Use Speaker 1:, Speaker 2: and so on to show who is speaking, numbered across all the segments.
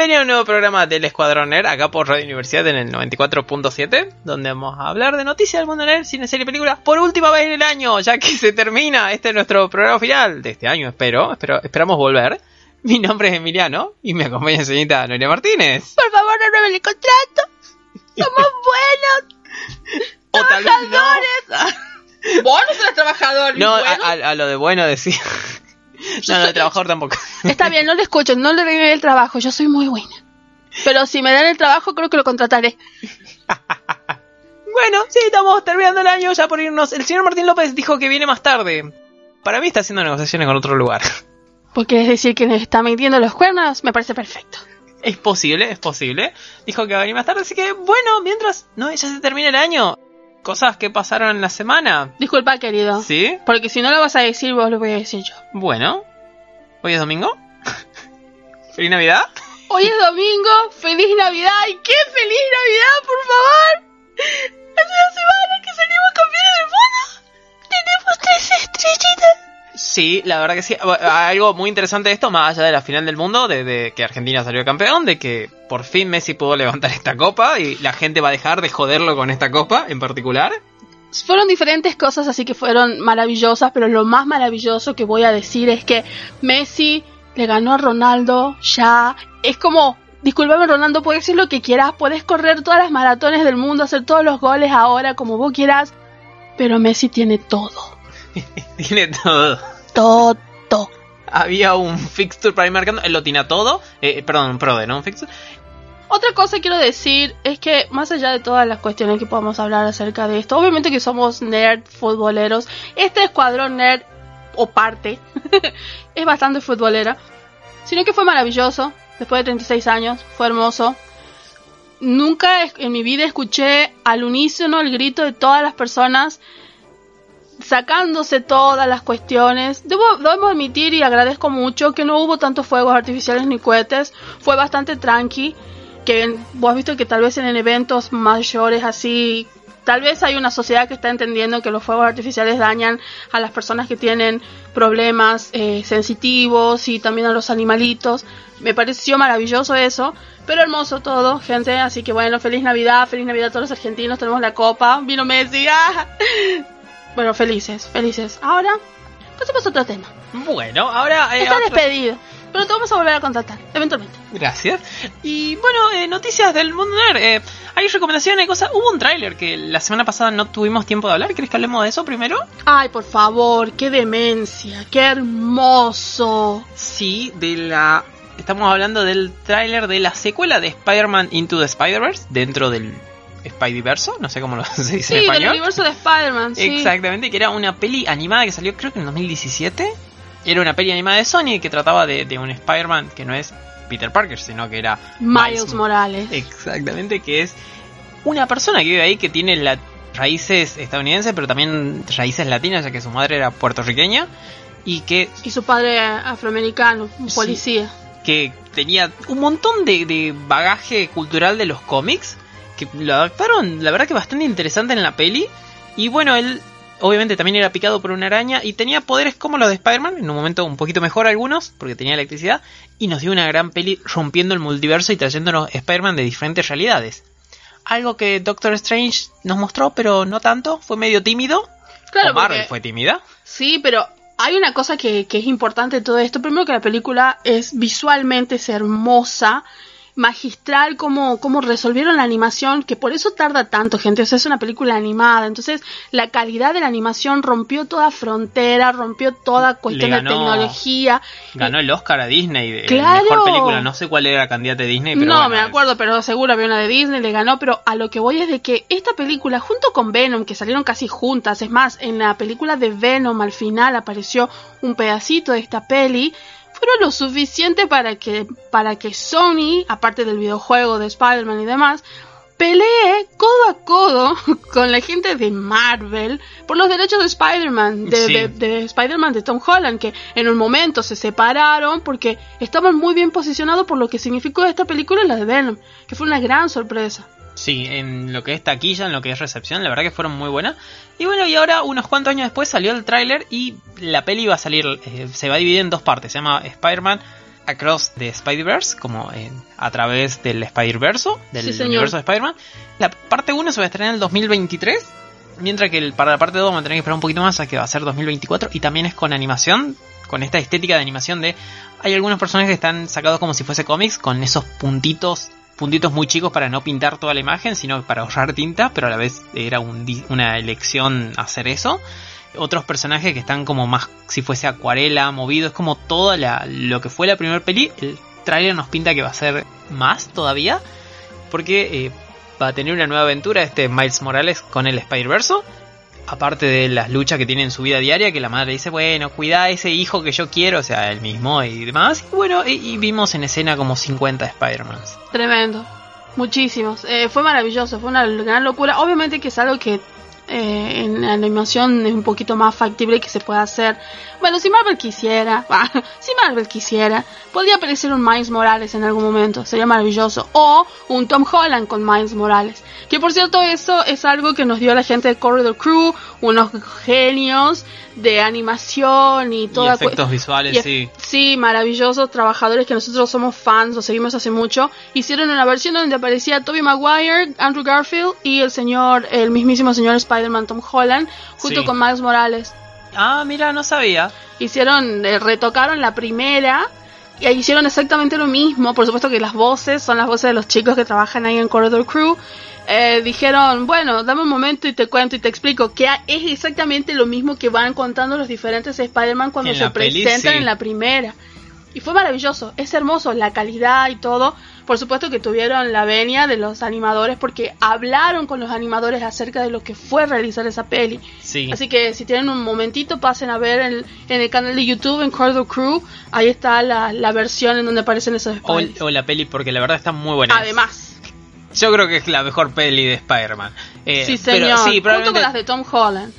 Speaker 1: Bienvenido a un nuevo programa del Escuadrón Nerd, acá por Radio Universidad en el 94.7, donde vamos a hablar de noticias del mundo nerd, cine, serie y películas por última vez en el año, ya que se termina. Este es nuestro programa final de este año, espero. espero esperamos volver. Mi nombre es Emiliano y me acompaña la señorita Noelia Martínez.
Speaker 2: Por favor, no renueven el contrato. Somos buenos.
Speaker 1: O tal vez no.
Speaker 2: trabajadores. Vos no sos trabajador.
Speaker 1: No, a,
Speaker 2: bueno.
Speaker 1: a- a lo de bueno decía. No, no, de trabajador tampoco.
Speaker 2: Está bien, no le escucho, no le renueven el trabajo. Yo soy muy buena. Pero si me dan el trabajo, creo que lo contrataré.
Speaker 1: Bueno, sí, estamos terminando el año ya por irnos. El señor Martín López dijo que viene más tarde. Para mí está haciendo negociaciones con otro lugar.
Speaker 2: Porque es decir que nos está metiendo los cuernos, me parece perfecto.
Speaker 1: Es posible, es posible. Dijo que va a venir más tarde, así que bueno, mientras no ya se termina el año. Cosas que pasaron en la semana.
Speaker 2: Disculpa, querido.
Speaker 1: ¿Sí?
Speaker 2: Porque si no lo vas a decir, vos lo voy a decir yo.
Speaker 1: Bueno. ¿Hoy es domingo? ¿Feliz Navidad?
Speaker 2: Hoy es domingo, feliz Navidad. ¿Y qué feliz Navidad, por favor? Hace una semana que salimos campeones del mundo. Tenemos tres estrellitas.
Speaker 1: Sí, la verdad que sí. Algo muy interesante de esto, más allá de la final del mundo, de, que Argentina salió campeón, de que por fin Messi pudo levantar esta copa y la gente va a dejar de joderlo con esta copa en particular.
Speaker 2: Fueron diferentes cosas, así que fueron maravillosas, pero lo más maravilloso que voy a decir es que Messi le ganó a Ronaldo ya. Es como, discúlpame Ronaldo, puedes decir lo que quieras, puedes correr todas las maratones del mundo, hacer todos los goles ahora como vos quieras, pero Messi tiene todo,
Speaker 1: Tiene todo.
Speaker 2: todo.
Speaker 1: Había un fixture para ir marcando, él lo tiene todo. Eh, perdón, un prode, ¿no? Un fixture.
Speaker 2: Otra cosa que quiero decir es que más allá de todas las cuestiones que podamos hablar acerca de esto, obviamente que somos nerd futboleros, este escuadrón nerd o parte es bastante futbolera, sino que fue maravilloso, después de 36 años, fue hermoso. Nunca en mi vida escuché al unísono el grito de todas las personas sacándose todas las cuestiones. Debo, admitir y agradezco mucho que no hubo tantos fuegos artificiales ni cohetes. Fue bastante tranqui. Que vos has visto que tal vez en eventos mayores así, tal vez hay una sociedad que está entendiendo que los fuegos artificiales dañan a las personas que tienen problemas eh, sensitivos y también a los animalitos. Me pareció maravilloso eso. Pero hermoso todo, gente. Así que bueno, feliz Navidad, feliz Navidad a todos los argentinos. Tenemos la copa. Vino Messi. ¡ah! Bueno, felices, felices. Ahora, pasemos a otro tema.
Speaker 1: Bueno, ahora. eh,
Speaker 2: Está
Speaker 1: otro-
Speaker 2: despedido. Pero te vamos a volver a contratar, eventualmente.
Speaker 1: Gracias. Y bueno, eh, noticias del mundo nerd. Eh, hay recomendaciones, hay cosas. Hubo un tráiler que la semana pasada no tuvimos tiempo de hablar. ¿Querés que hablemos de eso primero?
Speaker 2: Ay, por favor, qué demencia, qué hermoso.
Speaker 1: Sí, de la. Estamos hablando del tráiler de la secuela de Spider-Man Into the Spider-Verse dentro del Spideyverso, no sé cómo lo se dice en
Speaker 2: Sí, del
Speaker 1: español.
Speaker 2: universo de Spider-Man, sí.
Speaker 1: Exactamente, que era una peli animada que salió creo que en 2017. Era una peli animada de Sony que trataba de, de un Spider-Man que no es Peter Parker, sino que era
Speaker 2: Miles Morales.
Speaker 1: Exactamente, que es una persona que vive ahí que tiene la- raíces estadounidenses, pero también raíces latinas, ya que su madre era puertorriqueña y que,
Speaker 2: Y su padre afroamericano, un
Speaker 1: Sí.
Speaker 2: policía.
Speaker 1: que tenía un montón de, de bagaje cultural de los cómics, que lo adaptaron, la verdad que bastante interesante en la peli. Y bueno, él obviamente también era picado por una araña y tenía poderes como los de Spider-Man, en un momento un poquito mejor algunos, porque tenía electricidad, y nos dio una gran peli rompiendo el multiverso y trayéndonos Spider-Man de diferentes realidades. algo que Doctor Strange nos mostró, pero no tanto, fue medio tímido.
Speaker 2: Claro,
Speaker 1: o Marvel
Speaker 2: porque-
Speaker 1: fue tímida.
Speaker 2: Sí, pero hay una cosa que, que es importante de todo esto. Primero que la película es visualmente es hermosa, magistral, como, como resolvieron la animación, que por eso tarda tanto, gente. O sea, es una película animada. Entonces, la calidad de la animación rompió toda frontera, rompió toda cuestión de tecnología.
Speaker 1: Ganó el Oscar a Disney
Speaker 2: Claro.
Speaker 1: mejor película. No sé cuál era la candidata de Disney, pero
Speaker 2: no
Speaker 1: bueno,
Speaker 2: me acuerdo, pero seguro había una de Disney, le ganó, pero a lo que voy es de que esta película, junto con Venom, que salieron casi juntas, es más, en la película de Venom al final apareció un pedacito de esta peli, fueron lo suficiente para que, para que Sony, aparte del videojuego de Spider-Man y demás, pelee codo a codo con la gente de Marvel por los derechos de Spider-Man, de,
Speaker 1: Sí.
Speaker 2: de- de Spider-Man de Tom Holland, que en un momento se separaron porque estaban muy bien posicionados por lo que significó esta película y la de Venom, que fue una gran sorpresa.
Speaker 1: Sí, en lo que es taquilla, en lo que es recepción, la verdad que fueron muy buenas. Y bueno, y ahora unos cuantos años después salió el tráiler y la peli va a salir, eh, se va a dividir en dos partes. Se llama Spider-Man Across the Spider-Verse, como eh, a través del Spider-Verse, del
Speaker 2: Sí,
Speaker 1: universo de Spider-Man. La parte 1 se va a estrenar en el 2023, mientras que el- para la parte 2 vamos a tener que esperar un poquito más, a que va a ser 2024. Y también es con animación, con esta estética de animación de... Hay algunos personajes que están sacados como si fuese cómics, con esos puntitos puntitos muy chicos para no pintar toda la imagen, sino para ahorrar tinta, pero a la vez era una elección hacer eso. Otros personajes que están como más si fuese acuarela, movido, es como todo la, lo que fue la primera peli. El tráiler nos pinta que va a ser más todavía, porque eh, va a tener una nueva aventura este Miles Morales con el Spider-Verse. Aparte de las luchas que tiene en su vida diaria, que la madre dice, bueno, cuida a ese hijo que yo quiero, o sea, él mismo y demás. Y bueno, y, vimos en escena como 50 Spider-Mans.
Speaker 2: Tremendo. Muchísimos. Eh, fue maravilloso, fue una gran locura. Obviamente que es algo que eh, en la animación es un poquito más factible que se pueda hacer. Bueno, si Marvel quisiera, bah, si Marvel quisiera, podría aparecer un Miles Morales en algún momento, sería maravilloso. O un Tom Holland con Miles Morales. Que por cierto, eso es algo que nos dio la gente de Corridor Crew, unos genios de animación y cu-
Speaker 1: efectos visuales,
Speaker 2: y
Speaker 1: sí.
Speaker 2: Sí, maravillosos trabajadores que nosotros somos fans, los seguimos hace mucho. Hicieron una versión donde aparecía Tobey Maguire, Andrew Garfield y el señor, el mismísimo señor Spider-Man Tom Holland, junto
Speaker 1: Sí.
Speaker 2: con Miles Morales.
Speaker 1: Ah, mira, no sabía.
Speaker 2: Hicieron, eh, retocaron la primera y ahí hicieron exactamente lo mismo. Por supuesto que las voces son las voces de los chicos que trabajan ahí en Corridor Crew. Eh, dijeron, bueno, dame un momento y te cuento y te explico que es exactamente lo mismo que van contando los diferentes Spider-Man cuando
Speaker 1: En
Speaker 2: se
Speaker 1: peli,
Speaker 2: presentan
Speaker 1: sí.
Speaker 2: en la primera. Y fue maravilloso, es hermoso, la calidad y todo. Por supuesto que tuvieron la venia de los animadores porque hablaron con los animadores acerca de lo que fue realizar esa peli.
Speaker 1: Sí.
Speaker 2: Así que si tienen un momentito, pasen a ver el- en el canal de YouTube, en Cordo Crew. Ahí está la, la versión en donde aparecen esos
Speaker 1: O, o la peli, porque la verdad está muy buena.
Speaker 2: Además,
Speaker 1: Yo creo que es la mejor peli de Spider-Man. Eh,
Speaker 2: sí,
Speaker 1: pero
Speaker 2: señor.
Speaker 1: sí,
Speaker 2: Junto
Speaker 1: probablemente...
Speaker 2: con las de Tom Holland.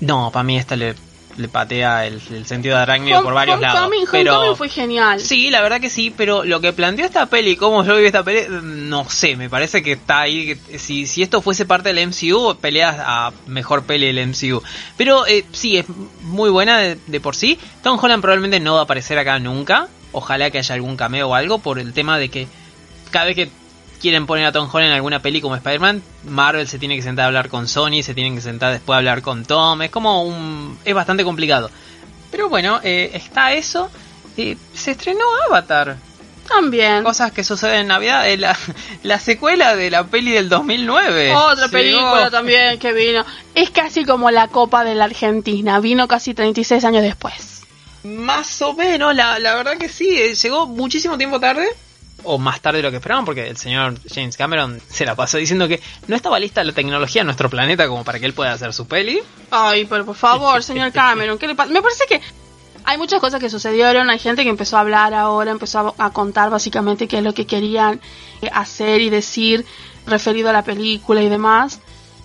Speaker 1: No, para mí esta le, le patea el, el sentido de arácnido por
Speaker 2: Home-
Speaker 1: varios lados.
Speaker 2: Homecoming,
Speaker 1: Pero...
Speaker 2: Fue genial.
Speaker 1: Sí, la verdad que sí, pero lo que planteó esta peli, cómo yo vi esta peli, no sé, me parece que está ahí. que si, si esto fuese parte del MCU, peleas a mejor peli del MCU. Pero eh, sí, es muy buena de, de por sí. Tom Holland probablemente no va a aparecer acá nunca. Ojalá que haya algún cameo o algo por el tema de que cada vez que quieren poner a Tom Holland en alguna peli como Spider-Man, Marvel se tiene que sentar a hablar con Sony, se tienen que sentar después a hablar con Tom. Es como un... es bastante complicado. Pero bueno, eh, está eso. Eh, se estrenó Avatar.
Speaker 2: También.
Speaker 1: Cosas que suceden en Navidad. eh, la, la secuela de la peli del 2009.
Speaker 2: Otra película también que vino. Es casi como la Copa de la Argentina. Vino casi 36 años después.
Speaker 1: Más o menos, la, la verdad que sí. eh, Llegó muchísimo tiempo tarde. O más tarde de lo que esperaban, porque el señor James Cameron se la pasó diciendo que no estaba lista la tecnología en nuestro planeta como para que él pueda hacer su peli.
Speaker 2: Ay, pero por favor, señor Cameron, ¿qué le pasa? Me parece que hay muchas cosas que sucedieron, hay gente que empezó a hablar ahora, empezó a, a contar básicamente qué es lo que querían eh, hacer y decir referido a la película y demás.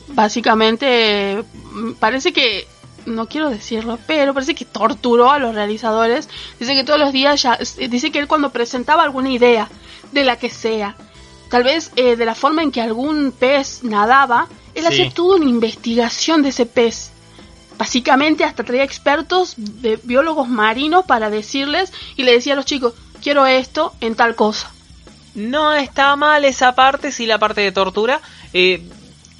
Speaker 2: Básicamente, eh, parece que, no quiero decirlo, pero parece que torturó a los realizadores. Dice que todos los días ya, dice que él cuando presentaba alguna idea, de la que sea, tal vez eh, de la forma en que algún pez nadaba, él
Speaker 1: Sí.
Speaker 2: hacía toda una investigación de ese pez. Básicamente hasta traía expertos de biólogos marinos para decirles y le decía a los chicos, quiero esto en tal cosa.
Speaker 1: No está mal esa parte, sí la parte de tortura. Eh,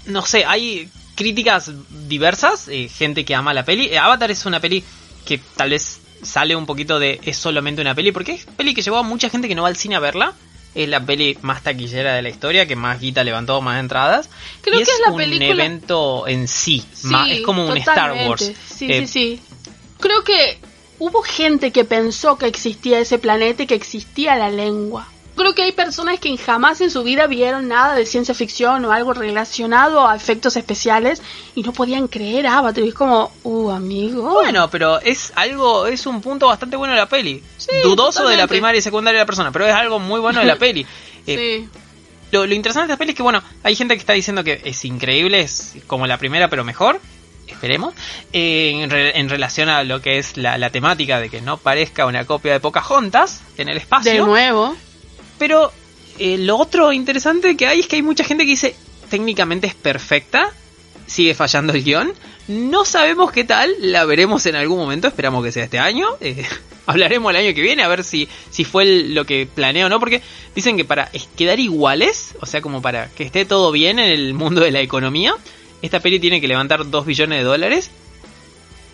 Speaker 1: no sé, hay críticas diversas, eh, gente que ama la peli. Eh, Avatar es una peli que tal vez sale un poquito de es solamente una peli, porque es peli que llevó a mucha gente que no va al cine a verla. Es la peli más taquillera de la historia, que más guita levantó, más entradas.
Speaker 2: Creo
Speaker 1: Y
Speaker 2: que es la
Speaker 1: un
Speaker 2: película-
Speaker 1: evento en sí.
Speaker 2: Sí,
Speaker 1: ma- es como un Star. Wars.
Speaker 2: Sí,
Speaker 1: Eh,
Speaker 2: sí, sí. Creo que hubo gente que pensó que existía ese planeta y que existía la lengua. Creo que hay personas que jamás en su vida vieron nada de ciencia ficción o algo relacionado a efectos especiales y no podían creer Avatar. Y es como, uh, amigo.
Speaker 1: Bueno, pero es algo, es un punto bastante bueno de la peli.
Speaker 2: Sí,
Speaker 1: Dudoso de la primaria y secundaria de la persona, pero es algo muy bueno de la peli. Eh,
Speaker 2: sí.
Speaker 1: lo, lo interesante de esta peli es que, bueno, hay gente que está diciendo que es increíble, es como la primera, pero mejor. Esperemos. Eh, en, re- en relación a lo que es la, la temática de que no parezca una copia de Pocahontas en el espacio.
Speaker 2: De nuevo.
Speaker 1: Pero eh, lo otro interesante que hay es que hay mucha gente que dice técnicamente es perfecta, sigue fallando el guion. No sabemos qué tal, la veremos en algún momento, esperamos que sea este año. eh, hablaremos el año que viene a ver si, si fue lo que planeo o no, porque dicen que para quedar iguales, o sea, como para que esté todo bien en el mundo de la economía, esta peli tiene que levantar 2 billones de dólares.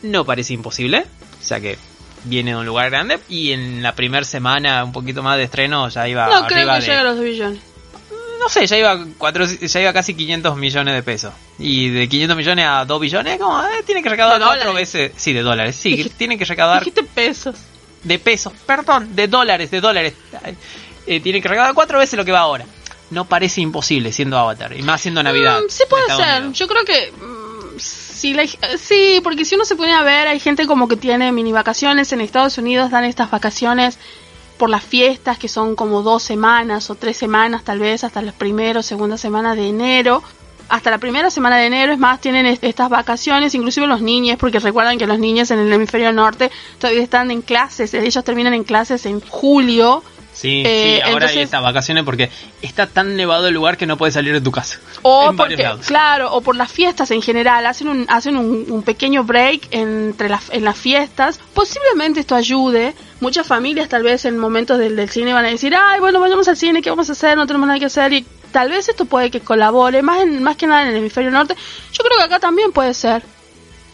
Speaker 1: No parece imposible, o sea que viene de un lugar grande y en la primera semana, un poquito más de estreno, ya iba
Speaker 2: No creo que
Speaker 1: de...
Speaker 2: llegue a los 2 billones.
Speaker 1: No sé, ya iba, cuatro, ya iba casi 500 millones de pesos. Y de 500 millones a 2 billones, como, eh, tiene que recaudar cuatro veces. Sí, de dólares. Sí,
Speaker 2: Dijiste-
Speaker 1: tiene que recaudar
Speaker 2: Dijiste pesos.
Speaker 1: de pesos. Perdón, de dólares, de dólares. Eh, tiene que recaudar cuatro veces lo que va ahora. No parece imposible siendo Avatar. Y más siendo Navidad.
Speaker 2: Mm, sí puede ser. Yo creo que mm, sí, la- sí, porque si uno se pone a ver, hay gente como que tiene mini vacaciones en Estados Unidos, dan estas vacaciones por las fiestas que son como dos semanas o tres semanas tal vez hasta las primeras o segunda semana de enero. Hasta la primera semana de enero, es más, tienen est- estas vacaciones, inclusive los niños, porque recuerdan que los niños en el hemisferio norte todavía están en clases, ellos terminan en clases en julio,
Speaker 1: Sí,
Speaker 2: Eh,
Speaker 1: sí, ahora
Speaker 2: entonces-
Speaker 1: hay estas vacaciones porque está tan nevado el lugar que no puedes salir de tu casa.
Speaker 2: O porque, claro, o por las fiestas en general, hacen un, hacen un, un pequeño break entre las, en las fiestas. Posiblemente esto ayude. Muchas familias tal vez en momentos del, del cine van a decir, ay, bueno, vayamos al cine, ¿qué vamos a hacer? No tenemos nada que hacer. Y tal vez esto puede que colabore, más, en, más que nada en el hemisferio norte. Yo creo que acá también puede ser.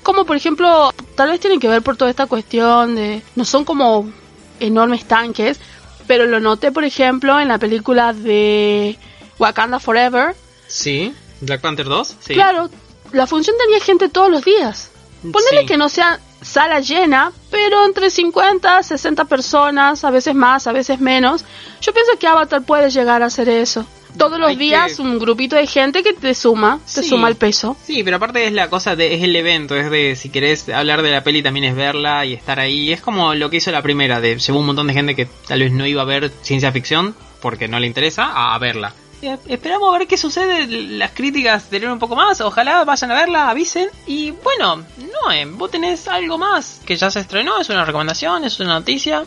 Speaker 2: Como por ejemplo, tal vez tiene que ver por toda esta cuestión de... No son como enormes tanques, pero lo noté por ejemplo en la película de Wakanda Forever.
Speaker 1: Sí, Black Panther 2. Sí.
Speaker 2: Claro, la función tenía gente todos los días. Ponele
Speaker 1: Sí.
Speaker 2: que no sea sala llena, pero entre 50, 60 personas, a veces más, a veces menos. Yo pienso que Avatar puede llegar a hacer eso. Todos los días
Speaker 1: que-
Speaker 2: un grupito de gente que te suma, te
Speaker 1: Sí.
Speaker 2: suma el peso.
Speaker 1: Sí, pero aparte es la cosa de, es el evento, es de si querés hablar de la peli también es verla y estar ahí. Es como lo que hizo la primera, de llevó un montón de gente que tal vez no iba a ver ciencia ficción porque no le interesa a, a verla. Y Esperamos a ver qué sucede, las críticas tener un poco más, ojalá vayan a verla, avisen. Y bueno, no, eh, vos tenés algo más que ya se estrenó, es una recomendación, es una noticia.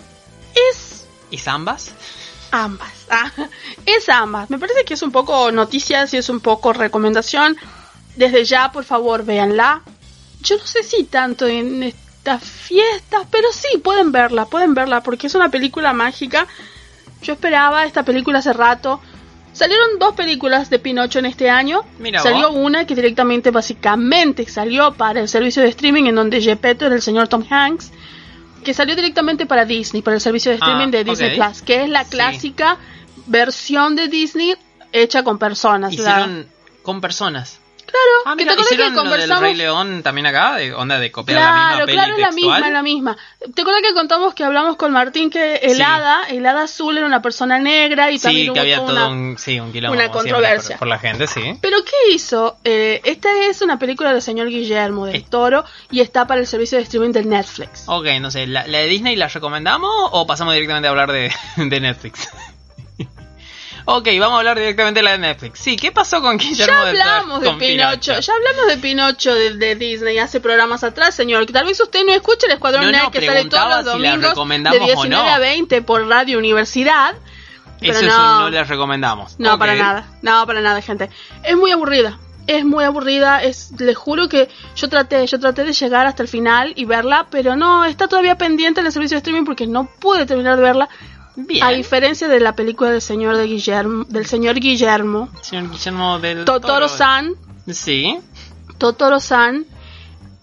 Speaker 2: Es
Speaker 1: ¿Es ambas?
Speaker 2: Ambas. Ah, es ambas. Me parece que es un poco noticias y es un poco recomendación. Desde ya, por favor, véanla. Yo no sé si tanto en estas fiestas, pero sí, pueden verla, pueden verla, porque es una película mágica. Yo esperaba esta película hace rato. Salieron dos películas de Pinocho en este año.
Speaker 1: Mira
Speaker 2: salió
Speaker 1: vos.
Speaker 2: una que directamente, básicamente, salió para el servicio de streaming en donde Gepetto era el señor Tom Hanks. Que salió directamente para Disney, para el servicio de
Speaker 1: Ah,
Speaker 2: streaming de Disney. Plus, que es la
Speaker 1: Sí.
Speaker 2: clásica versión de Disney hecha con personas. la-
Speaker 1: Hicieron con personas.
Speaker 2: Claro,
Speaker 1: Ah, mira,
Speaker 2: te acuerdas
Speaker 1: hicieron
Speaker 2: que
Speaker 1: lo del
Speaker 2: conversamos.
Speaker 1: Rey León también acá, de onda de copiar la misma
Speaker 2: Claro, claro, es la misma, la misma. ¿Te acuerdas que contamos que hablamos con Martín que el
Speaker 1: Sí.
Speaker 2: hada, el hada azul era una persona negra y también
Speaker 1: Sí,
Speaker 2: hubo
Speaker 1: que había todo
Speaker 2: una-
Speaker 1: un, sí, un quilombo
Speaker 2: una
Speaker 1: como siempre,
Speaker 2: controversia.
Speaker 1: por, por la gente, sí.
Speaker 2: Pero ¿qué hizo? Eh, esta es una película del señor Guillermo del
Speaker 1: Eh.
Speaker 2: Toro y está para el servicio de streaming de Netflix.
Speaker 1: Ok, no sé, ¿la, la de Disney la recomendamos o pasamos directamente a hablar de, de Netflix? Ok, vamos a hablar directamente de la de Netflix. Sí, ¿qué pasó con Guillermo
Speaker 2: Ya hablamos de Pinocho, ya hablamos de Pinocho de, de Disney hace programas atrás, señor. Que tal vez usted no escuche el Escuadrón
Speaker 1: No,
Speaker 2: que sale todos los domingos de
Speaker 1: o
Speaker 2: 19
Speaker 1: no.
Speaker 2: a 20 por Radio Universidad. Pero
Speaker 1: Eso es
Speaker 2: no.
Speaker 1: un no les recomendamos.
Speaker 2: No,
Speaker 1: Ok.
Speaker 2: para nada. No, para nada, gente. Es muy aburrida. Es muy aburrida. Es, les juro que yo traté, yo traté de llegar hasta el final y verla, pero no, está todavía pendiente en el servicio de streaming porque no pude terminar de verla.
Speaker 1: Bien.
Speaker 2: A diferencia de la película del señor de Guillermo, del señor Guillermo,
Speaker 1: Señor Guillermo del
Speaker 2: Totoro-san,
Speaker 1: Sí.
Speaker 2: Totoro-san,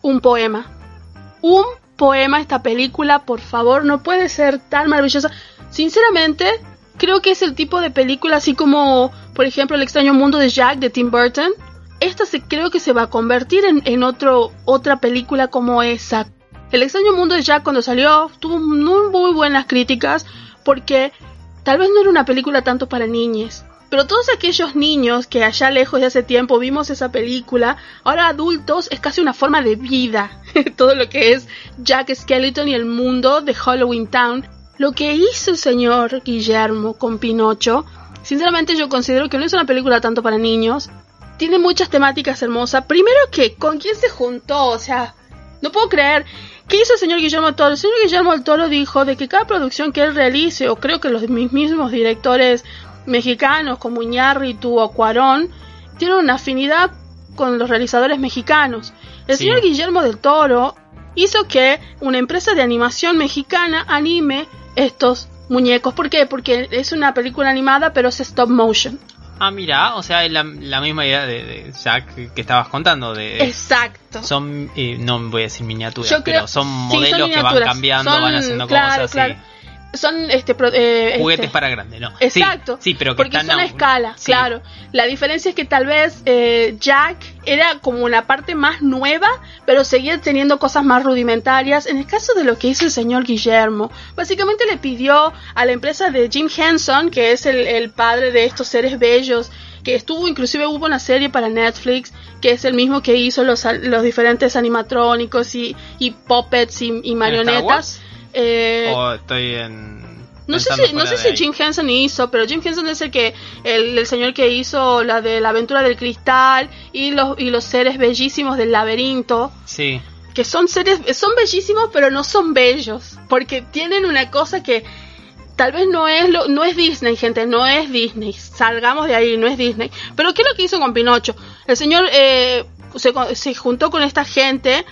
Speaker 2: un poema. Un poema esta película, por favor, no puede ser tan maravillosa. Sinceramente, creo que es el tipo de película así como, por ejemplo, El extraño mundo de Jack de Tim Burton. Esta se, creo que se va a convertir en, en otro, otra película como esa. El extraño mundo de Jack cuando salió tuvo muy, muy buenas críticas porque tal vez no era una película tanto para niños. Pero todos aquellos niños que allá lejos de hace tiempo vimos esa película, ahora adultos es casi una forma de vida. Todo lo que es Jack Skeleton y el mundo de Halloween Town. Lo que hizo el señor Guillermo con Pinocho, sinceramente yo considero que no es una película tanto para niños. Tiene muchas temáticas hermosas. Primero que, ¿con quién se juntó? O sea, no puedo creer. ¿Qué hizo el señor Guillermo del Toro? El señor Guillermo del Toro dijo de que cada producción que él realice, o creo que los mismos directores mexicanos como Iñárritu o Cuarón, tienen una afinidad con los realizadores mexicanos. El
Speaker 1: Sí.
Speaker 2: señor Guillermo del Toro hizo que una empresa de animación mexicana anime estos muñecos. ¿Por qué? Porque es una película animada, pero es stop motion.
Speaker 1: Ah, mira, o sea, es la, la misma idea de, de Jack que estabas contando. De,
Speaker 2: Exacto.
Speaker 1: Son, eh, no voy a decir miniaturas,
Speaker 2: creo-
Speaker 1: pero son
Speaker 2: sí,
Speaker 1: modelos que van cambiando,
Speaker 2: Son-
Speaker 1: van haciendo
Speaker 2: claro,
Speaker 1: cosas.
Speaker 2: claro.
Speaker 1: sí.
Speaker 2: Son este, pro- eh,
Speaker 1: Juguetes
Speaker 2: este-
Speaker 1: para grandes, ¿no?
Speaker 2: Exacto.
Speaker 1: Sí, sí, pero que
Speaker 2: porque
Speaker 1: están
Speaker 2: son a escala,
Speaker 1: sí.
Speaker 2: claro. La diferencia es que tal vez eh, Jack era como la parte más nueva, pero seguía teniendo cosas más rudimentarias. En el caso de lo que hizo el señor Guillermo, básicamente le pidió a la empresa de Jim Henson, que es el, el padre de estos seres bellos, que estuvo, inclusive hubo una serie para Netflix, que es el mismo que hizo los, los diferentes animatrónicos y, y puppets y, y marionetas. Eh,
Speaker 1: O estoy en.
Speaker 2: no sé si, no sé si. Jim Henson hizo, pero Jim Henson es el que el, el señor que hizo la de la aventura del cristal y los y los seres bellísimos del laberinto,
Speaker 1: Sí.
Speaker 2: que son seres son bellísimos pero no son bellos, porque tienen una cosa que tal vez no es lo, no es Disney, gente, no es Disney. Salgamos de ahí, no es Disney. Pero ¿qué es lo que hizo con Pinocho? El señor eh, se, se juntó con esta gente.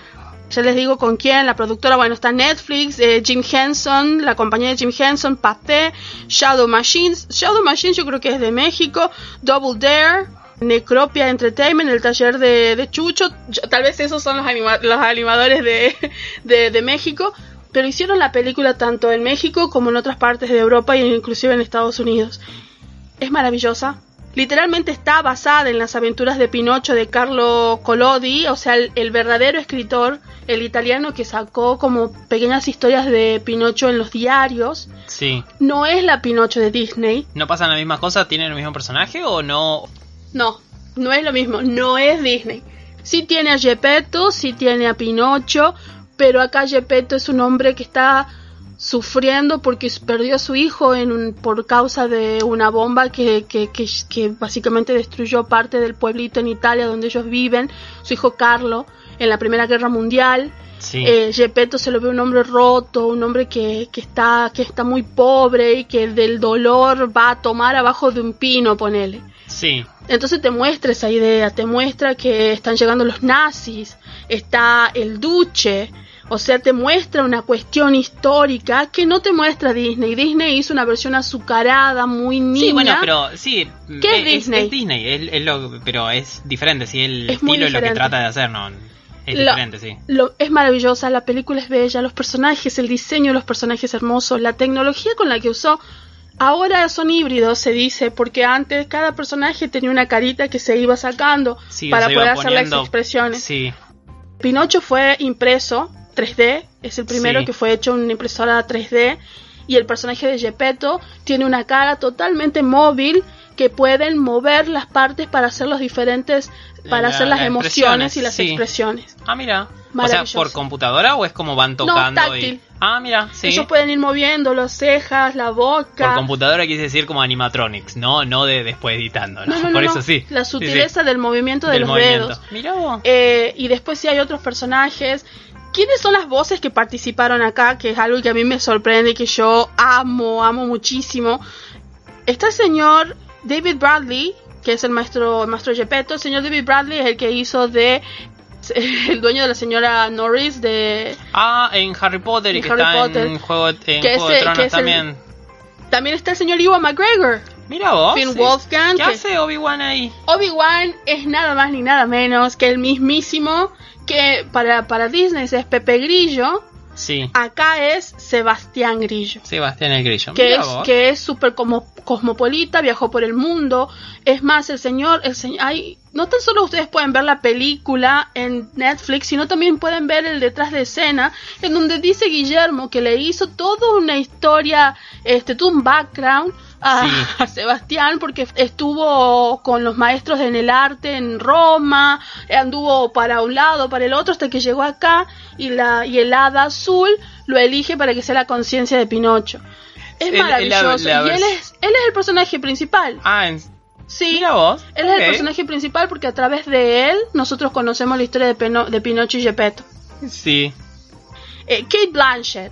Speaker 2: Ya les digo con quién, la productora, bueno, está Netflix, eh, Jim Henson, la compañía de Jim Henson, Pathé, Shadow Machines. Shadow Machines yo creo que es de México, Double Dare, Necropia Entertainment, el taller de, Chucho. Tal vez esos son los, anima- los animadores de, de, de México. Pero hicieron la película tanto en México como en otras partes de Europa e inclusive en Estados Unidos. Es maravillosa. Literalmente está basada en las aventuras de Pinocho de Carlo Collodi, o sea, el, el verdadero escritor, el italiano que sacó como pequeñas historias de Pinocho en los diarios.
Speaker 1: Sí.
Speaker 2: No es la Pinocho de Disney,
Speaker 1: ¿No pasan las mismas cosas? ¿Tienen el mismo personaje o no?
Speaker 2: No, no es lo mismo, no es Disney. Sí tiene a Gepetto, sí tiene a Pinocho, pero acá Gepetto es un hombre que está sufriendo porque perdió a su hijo en un, por causa de una bomba que, que, que, que básicamente destruyó parte del pueblito en Italia donde ellos viven, su hijo Carlo, en la Primera Guerra Mundial.
Speaker 1: Sí.
Speaker 2: Eh, Gepetto se lo ve un hombre roto, un hombre que, que, está, que está muy pobre y que del dolor va a tomar abajo de un pino, ponele.
Speaker 1: sí.
Speaker 2: Entonces te muestra esa idea, te muestra que están llegando los nazis, está el duche, o sea, te muestra una cuestión histórica que no te muestra Disney. Disney hizo una versión azucarada, muy niña.
Speaker 1: Sí, bueno, pero sí.
Speaker 2: ¿Qué es Disney?
Speaker 1: Es, Disney, es, es lo, pero es diferente, sí. El
Speaker 2: Es
Speaker 1: estilo es lo que trata de hacer, no. Es
Speaker 2: Lo-
Speaker 1: diferente, sí.
Speaker 2: Lo, es maravillosa, la película es bella, los personajes, el diseño de los personajes hermosos, la tecnología con la que usó. Ahora son híbridos, se dice, porque antes cada personaje tenía una carita que se iba sacando
Speaker 1: Sí,
Speaker 2: para
Speaker 1: iba
Speaker 2: poder hacer las expresiones.
Speaker 1: Sí,
Speaker 2: Pinocho fue impreso 3D, es el primero
Speaker 1: Sí.
Speaker 2: que fue hecho en una impresora 3D y el personaje de Gepetto tiene una cara totalmente móvil que pueden mover las partes para hacer los diferentes para
Speaker 1: La-
Speaker 2: hacer las
Speaker 1: las
Speaker 2: emociones y las
Speaker 1: sí.
Speaker 2: expresiones.
Speaker 1: Ah, mira. O sea. ¿por computadora o es como van tocando?
Speaker 2: táctil.
Speaker 1: Y... Ah, mira, sí.
Speaker 2: Ellos pueden ir moviendo las cejas, la
Speaker 1: Por
Speaker 2: boca.
Speaker 1: computadora quise decir como animatronics, no no de después editando, ¿no?
Speaker 2: No, no, no,
Speaker 1: Por
Speaker 2: no.
Speaker 1: eso sí.
Speaker 2: La
Speaker 1: Sí, sí.
Speaker 2: sutileza del movimiento de
Speaker 1: Del
Speaker 2: los
Speaker 1: movimiento.
Speaker 2: dedos.
Speaker 1: Mira vos.
Speaker 2: Eh, y después sí hay otros personajes. ¿Quiénes son las voces que participaron acá? Que es algo que a mí me sorprende y que yo amo, amo muchísimo. Está el señor David Bradley, que es el maestro, el maestro Gepetto. El señor David Bradley es el que hizo de el dueño de la señora Norris de
Speaker 1: Ah, en Harry Potter y que
Speaker 2: Harry
Speaker 1: está
Speaker 2: Potter.
Speaker 1: en Juego, en
Speaker 2: Que
Speaker 1: Juego de Tronos
Speaker 2: que es el-
Speaker 1: también.
Speaker 2: También está el señor Ewan McGregor.
Speaker 1: Mira vos.
Speaker 2: Finn
Speaker 1: sí.
Speaker 2: Wolfgang,
Speaker 1: ¿Qué
Speaker 2: que-
Speaker 1: hace Obi-Wan ahí?
Speaker 2: Obi-Wan es nada más ni nada menos que el mismísimo que para, para Disney es Pepe Grillo.
Speaker 1: Sí.
Speaker 2: Acá es Sebastián Grillo.
Speaker 1: Sebastián el Grillo.
Speaker 2: que es
Speaker 1: vos.
Speaker 2: que es súper como cosmopolita, viajó por el mundo. Es más, el señor, el señor, hay, no tan solo ustedes pueden ver la película en Netflix, sino también pueden ver el detrás de escena, en donde dice Guillermo que le hizo toda una historia, este, todo un background a,
Speaker 1: Sí.
Speaker 2: a Sebastián, porque estuvo con los maestros en el arte en Roma, anduvo para un lado, para el otro, hasta que llegó acá y la y el hada azul lo elige para que sea la conciencia de Pinocho. Es
Speaker 1: El- el- la-
Speaker 2: maravilloso.
Speaker 1: la
Speaker 2: y él es, él es el personaje principal.
Speaker 1: Ah, en...
Speaker 2: Sí.
Speaker 1: mira vos.
Speaker 2: Él es el personaje principal porque a través de él nosotros conocemos la historia de, Pino- de Pinocho y Gepetto.
Speaker 1: Sí.
Speaker 2: Eh, Kate Blanchett.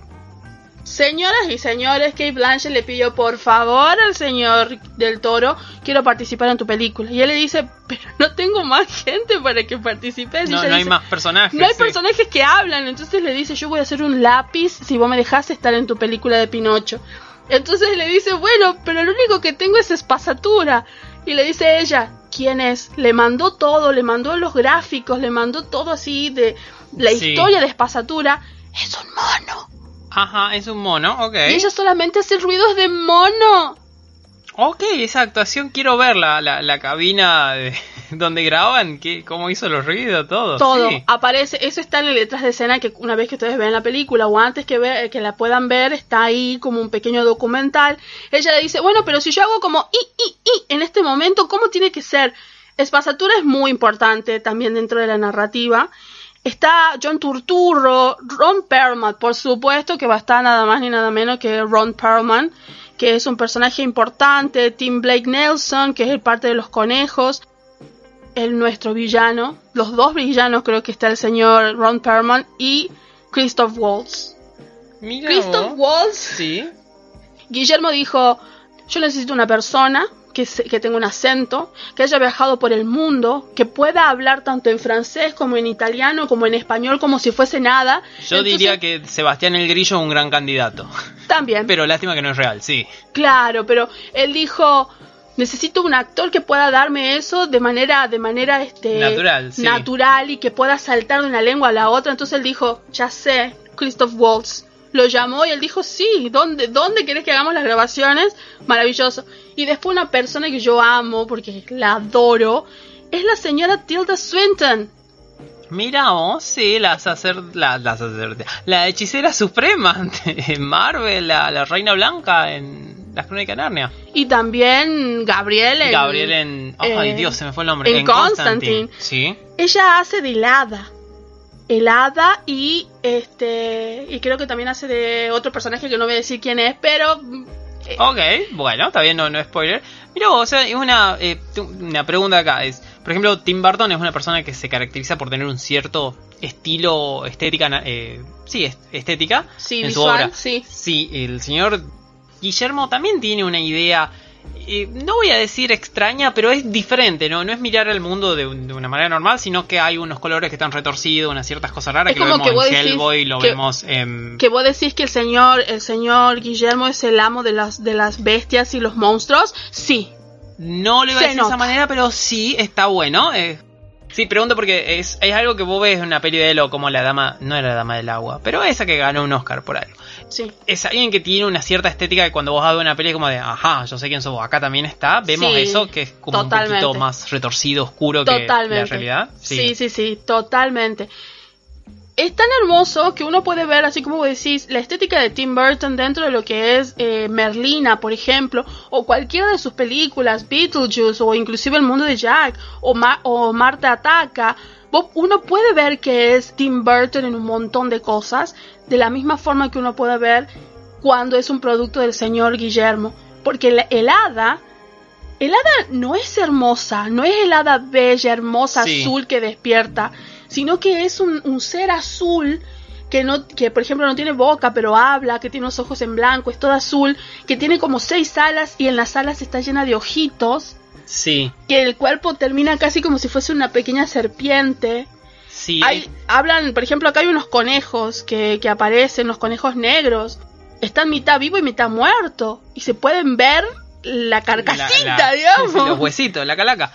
Speaker 2: Señoras y señores, Kate Blanchett le pidió por favor al señor del toro, quiero participar en tu película. Y él le dice, pero no tengo más gente para que participes. Y
Speaker 1: No, hay más personajes.
Speaker 2: No hay
Speaker 1: sí.
Speaker 2: personajes que hablan, entonces le dice, yo voy a hacer un lápiz si vos me dejás estar en tu película de Pinocho. Entonces le dice, bueno, pero lo único que tengo es espasatura. Y le dice ella, ¿quién es? Le mandó todo, le mandó los gráficos, le mandó todo así de la
Speaker 1: Sí.
Speaker 2: historia de espasatura. Es un mono.
Speaker 1: Ajá, es un mono, ok.
Speaker 2: Y ella solamente hace ruidos de mono.
Speaker 1: Ok, esa actuación quiero ver la, la, cabina de, donde graban, que, cómo hizo los ruidos, todo.
Speaker 2: Todo
Speaker 1: sí.
Speaker 2: aparece, eso está en el detrás de escena que una vez que ustedes vean la película o antes que, ve- que la puedan ver, está ahí como un pequeño documental. Ella le dice, bueno, pero si yo hago como i, i, i en este momento, ¿cómo tiene que ser? Espasatura es muy importante también dentro de la narrativa. Está John Turturro, Ron Perlman, por supuesto que va a estar nada más ni nada menos que Ron Perlman, que es un personaje importante, Tim Blake Nelson, que es el parte de los conejos, el nuestro villano, los dos villanos creo que está el señor Ron Perlman y Christoph Waltz.
Speaker 1: Mira
Speaker 2: Christoph
Speaker 1: vos.
Speaker 2: Waltz,
Speaker 1: Sí.
Speaker 2: Guillermo dijo, yo necesito una persona que, que tenga un acento, que haya viajado por el mundo, que pueda hablar tanto en francés como en italiano, como en español, como si fuese nada.
Speaker 1: Yo
Speaker 2: Entonces,
Speaker 1: diría que Sebastián el Grillo es un gran candidato.
Speaker 2: También.
Speaker 1: Pero lástima que no es real, sí.
Speaker 2: Claro, pero él dijo necesito un actor que pueda darme eso de manera de manera este
Speaker 1: Natural, sí.
Speaker 2: natural y que pueda saltar de una lengua a la otra. Entonces él dijo, "Ya sé, Christoph Waltz." Lo llamó y él dijo, "Sí, ¿dónde dónde querés que hagamos las grabaciones?" Maravilloso. Y después una persona que yo amo porque la adoro es la señora Tilda Swinton.
Speaker 1: Mira vos, sí, la, sacer, la, la, hechicera suprema de Marvel, la, la reina blanca en las crónicas de Narnia.
Speaker 2: Y también Gabriel en,
Speaker 1: Gabriel en... Ay,
Speaker 2: eh,
Speaker 1: Dios, se me fue el nombre.
Speaker 2: en Constantine.
Speaker 1: Sí.
Speaker 2: Ella hace de helada. Helada y este y creo que también hace de otro personaje que no voy a decir quién es, pero eh,
Speaker 1: Ok, bueno, está bien, no, no spoiler. Mira vos, o sea, es una, eh, una pregunta acá. Es, por ejemplo, Tim Burton es una persona que se caracteriza por tener un cierto estilo estética, eh, sí, est- estética
Speaker 2: sí,
Speaker 1: en su
Speaker 2: visual,
Speaker 1: obra.
Speaker 2: sí.
Speaker 1: Sí, el señor Guillermo también tiene una idea, eh, no voy a decir extraña, pero es diferente, ¿no? No es mirar el mundo de, un- de una manera normal, sino que hay unos colores que están retorcidos, unas ciertas cosas raras
Speaker 2: Es
Speaker 1: que lo vemos
Speaker 2: que vos
Speaker 1: en Hellboy, lo
Speaker 2: que-
Speaker 1: vemos en...
Speaker 2: Que vos decís que el señor, el señor Guillermo es el amo de las de las bestias y los monstruos, sí.
Speaker 1: No lo iba a decir de esa manera, pero sí está bueno. eh. Sí, pregunto porque es, es algo que vos ves en una peli de Elo como la dama, no era la dama del agua, pero esa que ganó un Oscar por algo.
Speaker 2: Sí.
Speaker 1: Es alguien que tiene una cierta estética que cuando vos ves una peli es como de, ajá, yo sé quién sos vos. Acá también está, vemos
Speaker 2: Sí,
Speaker 1: eso que es como
Speaker 2: totalmente.
Speaker 1: un poquito más retorcido, oscuro que la realidad.
Speaker 2: Sí. sí, sí, totalmente. Es tan hermoso que uno puede ver, así como decís, la estética de Tim Burton dentro de lo que es eh, Merlina, por ejemplo, o cualquiera de sus películas, Beetlejuice, o inclusive El Mundo de Jack, o, Ma- o Marta Ataca. Uno puede ver que es Tim Burton en un montón de cosas, de la misma forma que uno puede ver cuando es un producto del señor Guillermo. Porque la- el hada el hada no es hermosa, no es el hada bella, hermosa,
Speaker 1: Sí.
Speaker 2: azul que despierta, sino que es un, un ser azul que no, que por ejemplo no tiene boca, pero habla, que tiene los ojos en blanco, es todo azul, que tiene como seis alas y en las alas está llena de ojitos,
Speaker 1: Sí,
Speaker 2: que el cuerpo termina casi como si fuese una pequeña serpiente.
Speaker 1: sí.
Speaker 2: Hay, hablan, por ejemplo, acá hay unos conejos que, que aparecen, los conejos negros. está mitad vivo y mitad muerto. Y se pueden ver la carcasita,
Speaker 1: La- la-
Speaker 2: digamos.
Speaker 1: los huesitos, la calaca.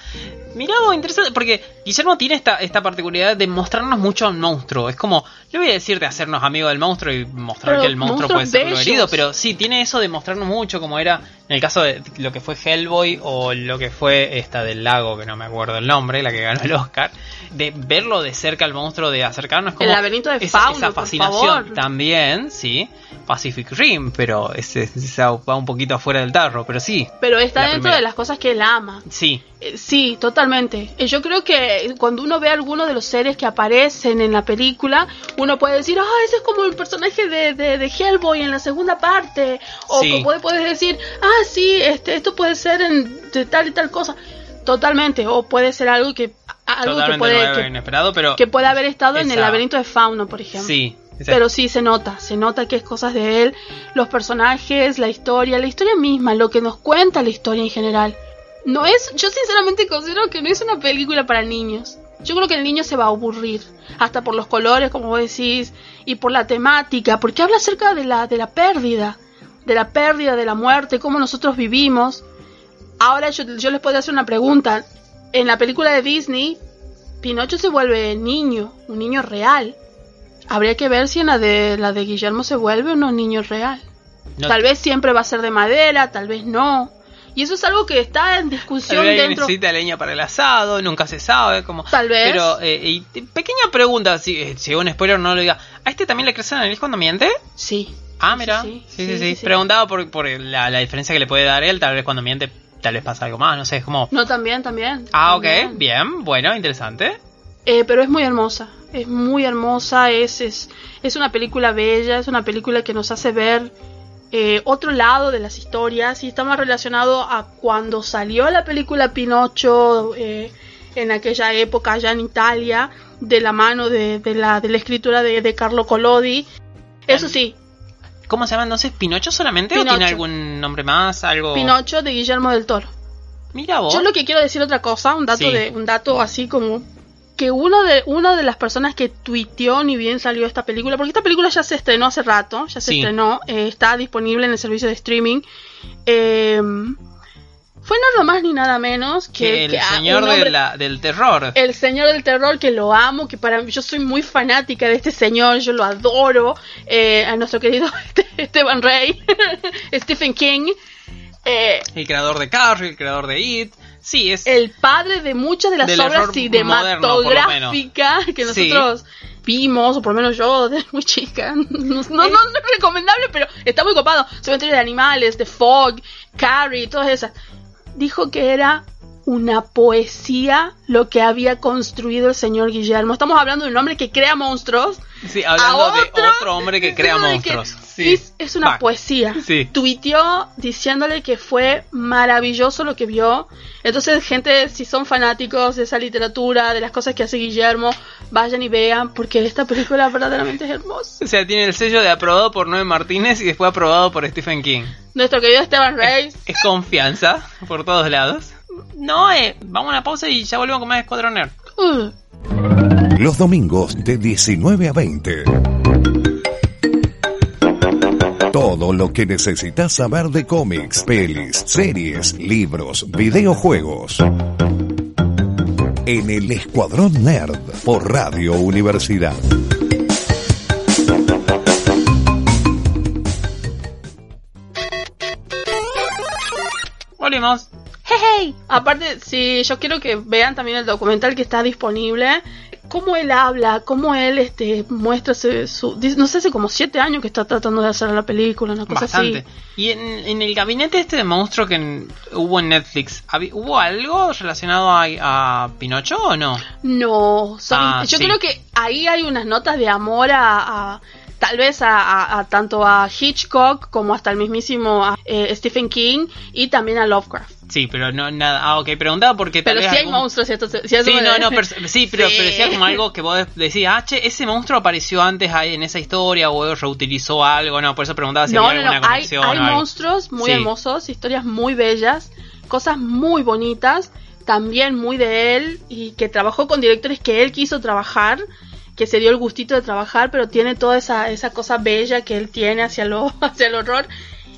Speaker 1: Mirá vos, interesante, porque Guillermo tiene esta, esta particularidad de mostrarnos mucho al monstruo. Es como, no voy a decir de hacernos amigos del monstruo y mostrar
Speaker 2: Pero
Speaker 1: que el monstruo puede ser herido, pero sí, tiene eso de mostrarnos mucho, como era en el caso de lo que fue Hellboy o lo que fue esta del lago, que no me acuerdo el nombre, la que ganó el Oscar, de verlo de cerca al monstruo, de acercarnos como
Speaker 2: El laberinto de
Speaker 1: esa,
Speaker 2: Fauno,
Speaker 1: esa
Speaker 2: por
Speaker 1: fascinación
Speaker 2: favor.
Speaker 1: también, sí, Pacific Rim, pero ese, ese va un poquito afuera del tarro, pero sí,
Speaker 2: Pero está dentro
Speaker 1: primera.
Speaker 2: de las cosas que él ama.
Speaker 1: sí,
Speaker 2: Eh, Sí, totalmente. Eh, Yo creo que cuando uno ve algunos de los seres que aparecen en la película, uno puede decir, ah, ese es como el personaje de, de, de Hellboy en la segunda parte. O
Speaker 1: Sí.
Speaker 2: puede- puedes decir, ah, sí, este, esto puede ser en, de tal y tal cosa. Totalmente. O puede ser algo que, algo que puede, que,
Speaker 1: inesperado, pero
Speaker 2: que puede haber estado en el laberinto de Fauno, por ejemplo.
Speaker 1: sí, esa-
Speaker 2: Pero sí se nota, se nota que es cosas de él, los personajes, la historia, la historia misma, lo que nos cuenta la historia en general. No es, yo sinceramente considero que no es una película para niños. Yo creo que el niño se va a aburrir, hasta por los colores, como vos decís, y por la temática, porque habla acerca de la, de la pérdida, de la pérdida, de la muerte, cómo nosotros vivimos. Ahora yo, yo les puedo hacer una pregunta. En la película de Disney, Pinocho se vuelve niño, un niño real. Habría que ver si en la de la de Guillermo se vuelve o no un niño real.
Speaker 1: no-
Speaker 2: Tal vez siempre va a ser de madera, tal vez no. Y eso es algo que está en
Speaker 1: tal
Speaker 2: discusión
Speaker 1: vez alguien
Speaker 2: dentro.
Speaker 1: necesita leña para el asado, nunca se sabe, como...
Speaker 2: Tal vez.
Speaker 1: Pero, eh, y pequeña pregunta, si, eh, si un spoiler no lo diga, ¿a este también le crece la nariz cuando miente?
Speaker 2: Sí.
Speaker 1: Ah, mira,
Speaker 2: sí,
Speaker 1: sí, sí,
Speaker 2: sí.
Speaker 1: Preguntaba por, por la, la diferencia que le puede dar él, tal vez cuando miente, tal vez pasa algo más, no sé, es como...
Speaker 2: No, también, también.
Speaker 1: Ah, ok,
Speaker 2: también.
Speaker 1: bien, bueno, interesante.
Speaker 2: Eh, pero es muy hermosa, es muy hermosa, es, es, es una película bella, es una película que nos hace ver eh, otro lado de las historias y está más relacionado a cuando salió la película Pinocho eh, en aquella época allá en Italia, de la mano de, de la, de la escritura de, de Carlo Collodi. Eso sí,
Speaker 1: ¿Cómo se llama entonces? ¿Pinocho solamente o tiene algún nombre más? Algo...
Speaker 2: Pinocho de Guillermo del Toro.
Speaker 1: Mira vos.
Speaker 2: Yo lo que quiero decir otra cosa, un dato
Speaker 1: Sí.
Speaker 2: de un dato así como que uno de una de las personas que tuiteó ni bien salió esta película, porque esta película ya se estrenó hace rato, ya se
Speaker 1: Sí.
Speaker 2: estrenó, eh, está disponible en el servicio de streaming. eh, fue nada más ni nada menos que,
Speaker 1: que el
Speaker 2: que,
Speaker 1: señor de la- del terror.
Speaker 2: el señor del terror que lo amo, que para mí yo soy muy fanática de este señor, yo lo adoro, eh, a nuestro querido Esteban Rey, Stephen King. eh,
Speaker 1: El creador de Carrie, el creador de It. Sí, es...
Speaker 2: el padre de muchas de las obras cinematográficas que
Speaker 1: Sí.
Speaker 2: nosotros vimos, o por lo menos yo, de muy chica. No, no, no, no es recomendable, pero está muy copado. Cementerio de Animales, The Fog, Carrie, todas esas. Dijo que era una poesía lo que había construido el señor Guillermo. Estamos hablando de un hombre que crea monstruos.
Speaker 1: Sí, hablando
Speaker 2: a
Speaker 1: de
Speaker 2: otro,
Speaker 1: otro hombre que crea
Speaker 2: que
Speaker 1: monstruos. Sí.
Speaker 2: Es, es una poesía.
Speaker 1: Sí.
Speaker 2: Tuiteó diciéndole que fue maravilloso lo que vio. Entonces, gente, si son fanáticos de esa literatura, de las cosas que hace Guillermo, vayan y vean, porque esta película verdaderamente es hermosa.
Speaker 1: O sea, tiene el sello de aprobado por Noé Martínez y después aprobado por Stephen King.
Speaker 2: Nuestro querido Esteban Reyes.
Speaker 1: Es confianza por todos lados. No, eh, vamos a una pausa y ya volvemos con más Escuadrón Nerd.
Speaker 2: Uh,
Speaker 3: Los domingos de 19 a 20. Todo lo que necesitas saber de cómics, pelis, series, libros, videojuegos. En el Escuadrón Nerd por Radio Universidad.
Speaker 1: Volvimos.
Speaker 2: hey. Aparte, sí, yo quiero que vean también el documental que está disponible. Cómo él habla, cómo él este muestra su, no sé, hace como siete años que está tratando de hacer la película, una cosa
Speaker 1: Bastante.
Speaker 2: así.
Speaker 1: Y en, en el gabinete este de monstruo que en- hubo en Netflix, ¿hab- ¿hubo algo relacionado a, a Pinocho o no?
Speaker 2: No, son-
Speaker 1: Ah,
Speaker 2: yo
Speaker 1: sí.
Speaker 2: creo que ahí hay unas notas de amor a, a- tal vez a, a- a tanto a Hitchcock como hasta el mismísimo a, eh, Stephen King y también a Lovecraft.
Speaker 1: Sí, pero no nada. Ah, ok, preguntaba porque tal
Speaker 2: Pero
Speaker 1: vez
Speaker 2: si hay monstruos, ¿cierto? Si
Speaker 1: Sí, no, no, pero, sí, pero,
Speaker 2: Sí.
Speaker 1: pero decía como algo que vos decís, ah, che, ese monstruo apareció antes ahí en esa historia o reutilizó algo, no, por eso preguntaba si
Speaker 2: No,
Speaker 1: había
Speaker 2: no, no,
Speaker 1: alguna
Speaker 2: hay,
Speaker 1: conexión
Speaker 2: hay
Speaker 1: o algo.
Speaker 2: monstruos muy
Speaker 1: Sí.
Speaker 2: hermosos, historias muy bellas, cosas muy bonitas, también muy de él y que trabajó con directores que él quiso trabajar. que se dio el gustito de trabajar, pero tiene toda esa, esa cosa bella que él tiene hacia, lo, hacia el horror.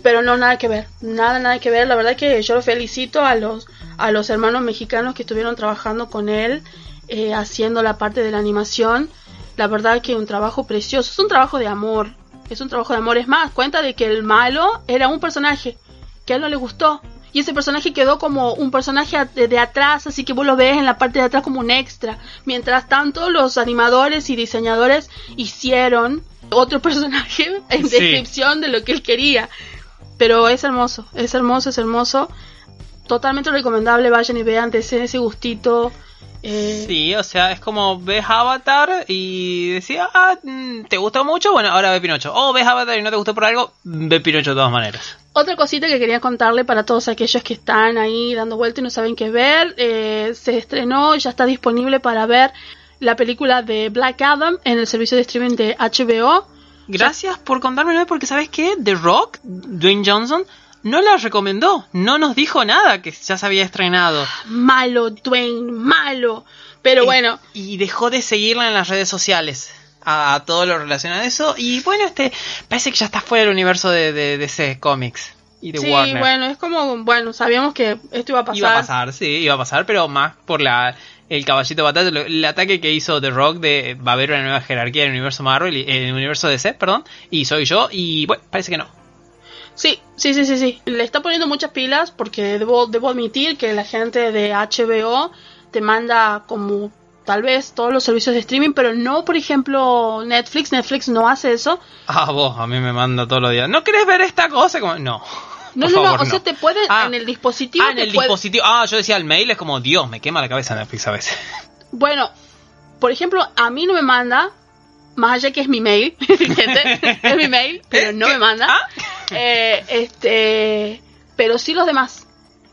Speaker 2: Pero no, nada que ver, nada, nada que ver. La verdad que yo felicito a los, a los hermanos mexicanos que estuvieron trabajando con él, eh, haciendo la parte de la animación. La verdad que un trabajo precioso, es un trabajo de amor, es un trabajo de amor. Es más, cuenta de que el malo era un personaje que a él no le gustó. Y ese personaje quedó como un personaje de, atrás, así que vos lo ves en la parte de atrás como un extra. Mientras tanto, los animadores y diseñadores hicieron otro personaje en descripción de lo que él quería. Pero es hermoso, es hermoso, es hermoso. Totalmente recomendable, vayan y vean, ese, ese gustito
Speaker 1: eh, sí, o sea, es como ves Avatar y decía, ah, mm, ¿te gustó mucho? Bueno, ahora ve Pinocho. O ves Avatar y no te gustó por algo, ve Pinocho de todas maneras.
Speaker 2: Otra cosita que quería contarle para todos aquellos que están ahí dando vuelta y no saben qué ver, eh, se estrenó, ya está disponible para ver la película de Black Adam en el servicio de streaming de HBO.
Speaker 1: Gracias por contármelo porque sabes qué, The Rock, Dwayne Johnson, no la recomendó, no nos dijo nada que ya se había estrenado.
Speaker 2: Malo, Dwayne, malo. Pero bueno.
Speaker 1: Y dejó de seguirla en las redes sociales. A, todo lo relacionado a eso. Y bueno, este parece que ya está fuera del universo de, de, DC Comics y de
Speaker 2: sí,
Speaker 1: Warner.
Speaker 2: bueno, es como, bueno, sabíamos que esto iba a pasar.
Speaker 1: Iba a pasar, sí, iba a pasar, pero más por la el caballito batalla, el ataque que hizo The Rock de va a haber una nueva jerarquía en el universo Marvel, en el universo DC, perdón, y soy yo, y bueno, parece que no.
Speaker 2: Sí, sí, sí, sí, sí. Le está poniendo muchas pilas porque debo, debo admitir que la gente de HBO te manda como tal vez todos los servicios de streaming, pero no, por ejemplo, Netflix. Netflix no hace eso.
Speaker 1: Ah, vos, a mí me manda todos los días. ¿No querés ver esta cosa? Como, no.
Speaker 2: No, no, no, o sea, te puede ah, en el dispositivo.
Speaker 1: Ah, en el dispositivo. Ah, yo decía el mail, es como, Dios, me quema la cabeza Netflix a veces.
Speaker 2: Bueno, por ejemplo, a mí no me manda, más allá que es mi mail, es mi mail, pero no me manda. ¿Ah? Eh, este, pero sí los demás.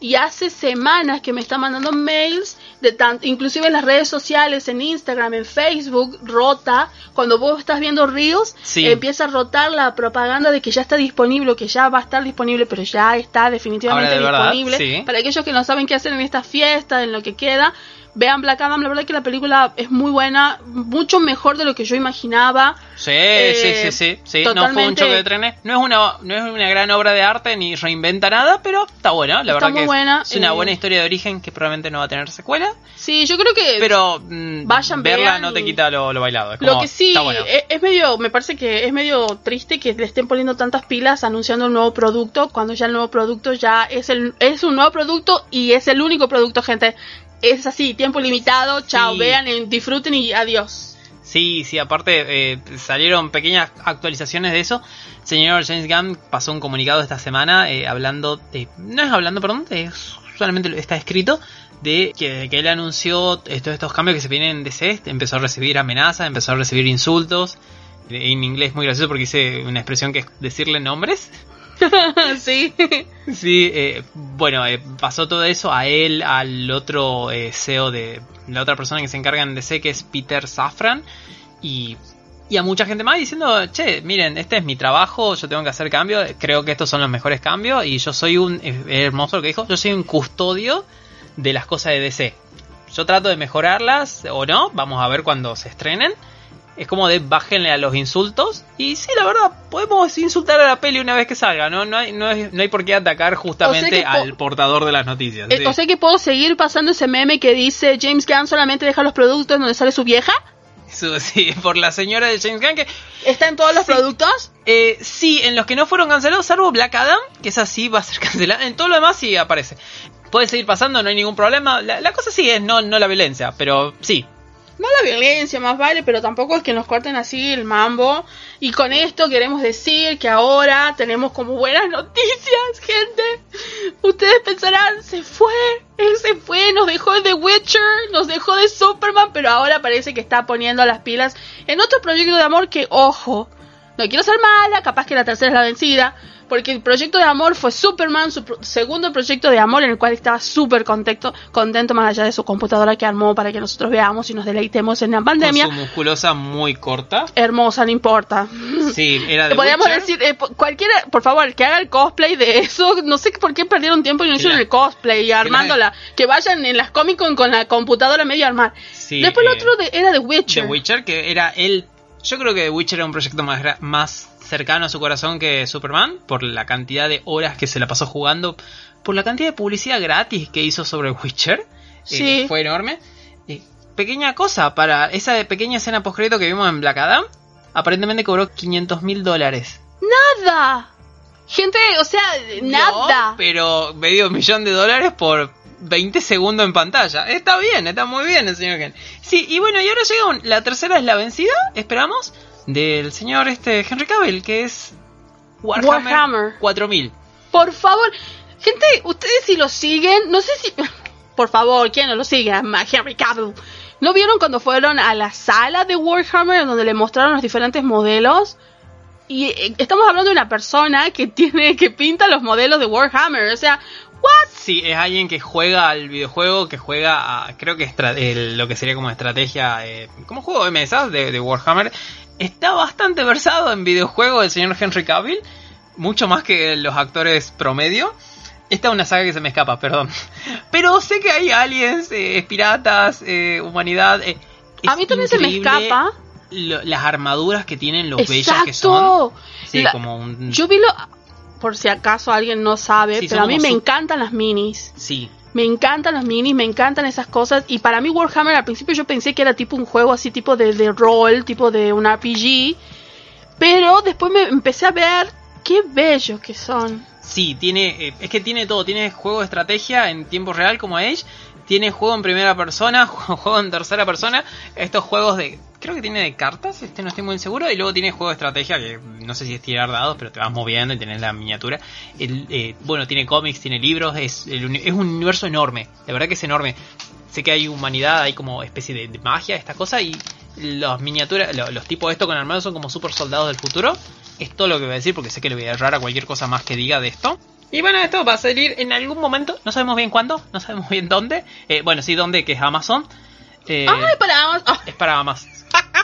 Speaker 2: Y hace semanas que me está mandando mails de tanto, inclusive en las redes sociales, en Instagram, en Facebook, rota. Cuando vos estás viendo Reels, empieza a rotar la propaganda de que ya está disponible, que ya va a estar disponible, pero ya está definitivamente disponible. Para aquellos que no saben qué hacer en esta fiesta, en lo que queda, vean Black Adam, la verdad que la película es muy buena, mucho mejor de lo que yo imaginaba.
Speaker 1: Sí, sí, sí, sí, no fue un choque de trenes, no es una no es una gran obra de arte ni reinventa nada, pero está buena, la verdad que buena, es, una buena eh, historia de origen que probablemente no va a tener secuela.
Speaker 2: Sí, yo creo que
Speaker 1: pero mm, vayan verla no te quita lo, bailado,
Speaker 2: Lo que sí es, es, medio me parece que es medio triste que le estén poniendo tantas pilas anunciando un nuevo producto cuando ya el nuevo producto ya es el es un nuevo producto y es el único producto, gente es así, tiempo limitado, chao, vean, disfruten y adiós.
Speaker 1: Sí, sí, aparte eh, salieron pequeñas actualizaciones de eso. señor James Gunn pasó un comunicado esta semana eh, hablando, de, no es hablando, perdón, es, solamente está escrito de que, él anunció estos, estos cambios que se vienen de DC, empezó a recibir amenazas, empezó a recibir insultos. En inglés muy gracioso porque hice una expresión que es decirle nombres.
Speaker 2: sí.
Speaker 1: Sí, eh, bueno, eh, pasó todo eso a él, al otro eh, CEO de la otra persona que se encarga en DC, que es Peter Safran, y, y a mucha gente más diciendo, che, miren, este es mi trabajo, yo tengo que hacer cambios, creo que estos son los mejores cambios, y yo soy un, hermoso lo que dijo, yo soy un custodio de las cosas de DC. Yo trato de mejorarlas o no, vamos a ver cuando se estrenen es como de bájenle a los insultos. Y sí, la verdad, podemos insultar a la peli una vez que salga, ¿no? No hay, no hay, por qué atacar justamente al portador de las noticias.
Speaker 2: Eh, o sea que puedo seguir pasando ese meme que dice James Gunn solamente deja los productos donde sale su vieja.
Speaker 1: Sí, por la señora de James Gunn que...
Speaker 2: ¿Está en todos los productos?
Speaker 1: Eh, sí, en los que no fueron cancelados, salvo Black Adam, que es así, va a ser cancelada. En todo lo demás sí aparece. Puede seguir pasando, no hay ningún problema. La, la cosa sí es no, no la violencia, pero sí,
Speaker 2: no la violencia, más vale, pero tampoco es que nos corten así el mambo. Y con esto queremos decir que ahora tenemos como buenas noticias, gente. Ustedes pensarán, se fue, él se fue, nos dejó de The Witcher, nos dejó de Superman, pero ahora parece que está poniendo las pilas en otro proyecto de amor que, ojo, no quiero ser mala, capaz que la tercera es la vencida, porque el proyecto de amor fue Superman, su pro- segundo proyecto de amor en el cual estaba súper contento, contento más allá de su computadora que armó para que nosotros veamos y nos deleitemos en la pandemia.
Speaker 1: Con su musculosa muy corta.
Speaker 2: Hermosa, no importa.
Speaker 1: Sí, era de
Speaker 2: Podríamos
Speaker 1: Witcher.
Speaker 2: decir, eh, cualquiera, por favor, que haga el cosplay de eso. No sé por qué perdieron tiempo y no hicieron el cosplay y armándola. Que vayan en las Comic Con con la computadora medio armar.
Speaker 1: Sí,
Speaker 2: Después
Speaker 1: eh,
Speaker 2: el otro de- era de Witcher.
Speaker 1: The Witcher, que era el... Yo creo que The Witcher era un proyecto más cercano a su corazón que Superman, por la cantidad de horas que se la pasó jugando, por la cantidad de publicidad gratis que hizo sobre Witcher. eh,
Speaker 2: Sí.
Speaker 1: fue enorme. Eh, pequeña cosa, para esa pequeña escena post que vimos en Black Adam, aparentemente cobró 500 mil dólares.
Speaker 2: Nada. Gente, o sea, nada.
Speaker 1: No, pero medio millón de dólares por 20 segundos en pantalla. Está bien, está muy bien el señor Ken. Sí, y bueno, y ahora llega un- la tercera es la vencida, esperamos, del señor este Henry Cavill, que es Warhammer,
Speaker 2: Warhammer.
Speaker 1: 4000.
Speaker 2: Por favor, gente, ustedes si lo siguen, no sé si... Por favor, ¿quién no lo sigue? Henry Cavill. ¿No vieron cuando fueron a la sala de Warhammer donde le mostraron los diferentes modelos? Y eh, estamos hablando de una persona que tiene que pinta los modelos de Warhammer, o sea, what?
Speaker 1: Sí, es alguien que juega al videojuego, que juega a, creo que estra- el- lo que sería como estrategia, eh, como juego de mesas de, de Warhammer. Está bastante versado en videojuegos el señor Henry Cavill, mucho más que los actores promedio. Esta es una saga que se me escapa, perdón. Pero sé que hay aliens, eh, piratas, eh, humanidad. eh,
Speaker 2: A mí también se me escapa.
Speaker 1: lo- las armaduras que tienen, los bellas que son.
Speaker 2: Exacto.
Speaker 1: Sí,
Speaker 2: La-
Speaker 1: como un...
Speaker 2: Yo vi lo... Por si acaso alguien no sabe,
Speaker 1: Sí,
Speaker 2: pero a mí me encantan las minis.
Speaker 1: Sí,
Speaker 2: Me encantan los minis, me encantan esas cosas. Y para mí Warhammer al principio yo pensé que era tipo un juego así, tipo de, de rol, tipo de un RPG. Pero después me empecé a ver qué bellos que son.
Speaker 1: Sí, tiene, eh, es que tiene todo, tiene juego de estrategia en tiempo real como Age, tiene juego en primera persona, juego en tercera persona, estos juegos de, creo que tiene de cartas, este no estoy muy seguro, y luego tiene juego de estrategia que no sé si es tirar dados, pero te vas moviendo y tenés la miniatura. Eh, bueno, tiene cómics, tiene libros, es, el es un universo enorme, la verdad que es enorme. Sé que hay humanidad, hay como especie de, magia, esta cosa, y los miniaturas, lo- los tipos de esto con armados son como super soldados del futuro. Es todo lo que voy a decir porque sé que le voy a errar a cualquier cosa más que diga de esto. Y bueno, esto va a salir en algún momento, no sabemos bien cuándo, no sabemos bien dónde. Eh, bueno, sí, dónde, que es Amazon. Eh,
Speaker 2: Ay, para ah,
Speaker 1: es para Amazon.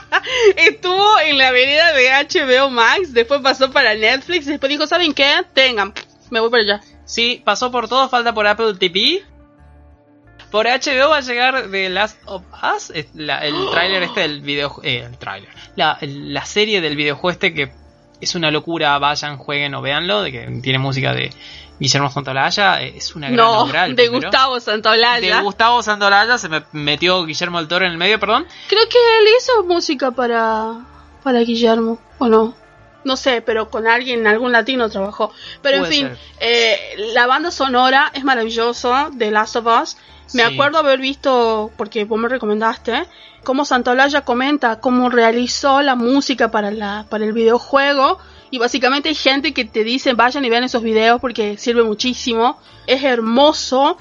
Speaker 2: Estuvo en la vereda de HBO Max, después pasó para Netflix, después dijo, ¿saben qué? Tengan, me voy para allá.
Speaker 1: Sí, pasó por todo, falta por Apple TV. Por HBO va a llegar The Last of Us, es la- el tráiler este del video, eh, el tráiler, la, la serie del videojuego este que es una locura, vayan, jueguen o véanlo, de que tiene música de Guillermo Santolaya, eh, es una gran
Speaker 2: No, de
Speaker 1: primero.
Speaker 2: Gustavo Santaolalla.
Speaker 1: de Gustavo Santolaya, se me metió Guillermo del Toro en el medio, perdón.
Speaker 2: Creo que él hizo música para, para Guillermo, ¿o no? No sé, pero con alguien, algún latino trabajó. Pero en fin, eh, la banda sonora es maravilloso de Last of Us. Me
Speaker 1: Sí.
Speaker 2: acuerdo haber visto, porque vos me recomendaste, cómo Santolaya comenta cómo realizó la música para, la, para el videojuego. Y básicamente hay gente que te dice vayan y vean esos videos porque sirve muchísimo. Es hermoso.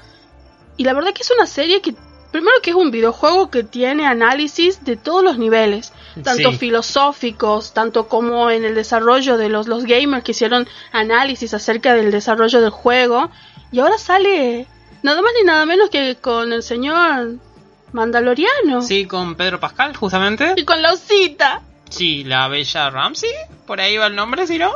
Speaker 2: Y la verdad que es una serie que, primero que es un videojuego que tiene análisis de todos los niveles, tanto
Speaker 1: Sí.
Speaker 2: filosóficos, tanto como en el desarrollo de los, los gamers que hicieron análisis acerca del desarrollo del juego. Y ahora sale nada más ni nada menos que con el señor Mandaloriano.
Speaker 1: Sí, con Pedro Pascal, justamente.
Speaker 2: Y con la osita.
Speaker 1: Sí, la bella Ramsey, por ahí va el nombre, si no.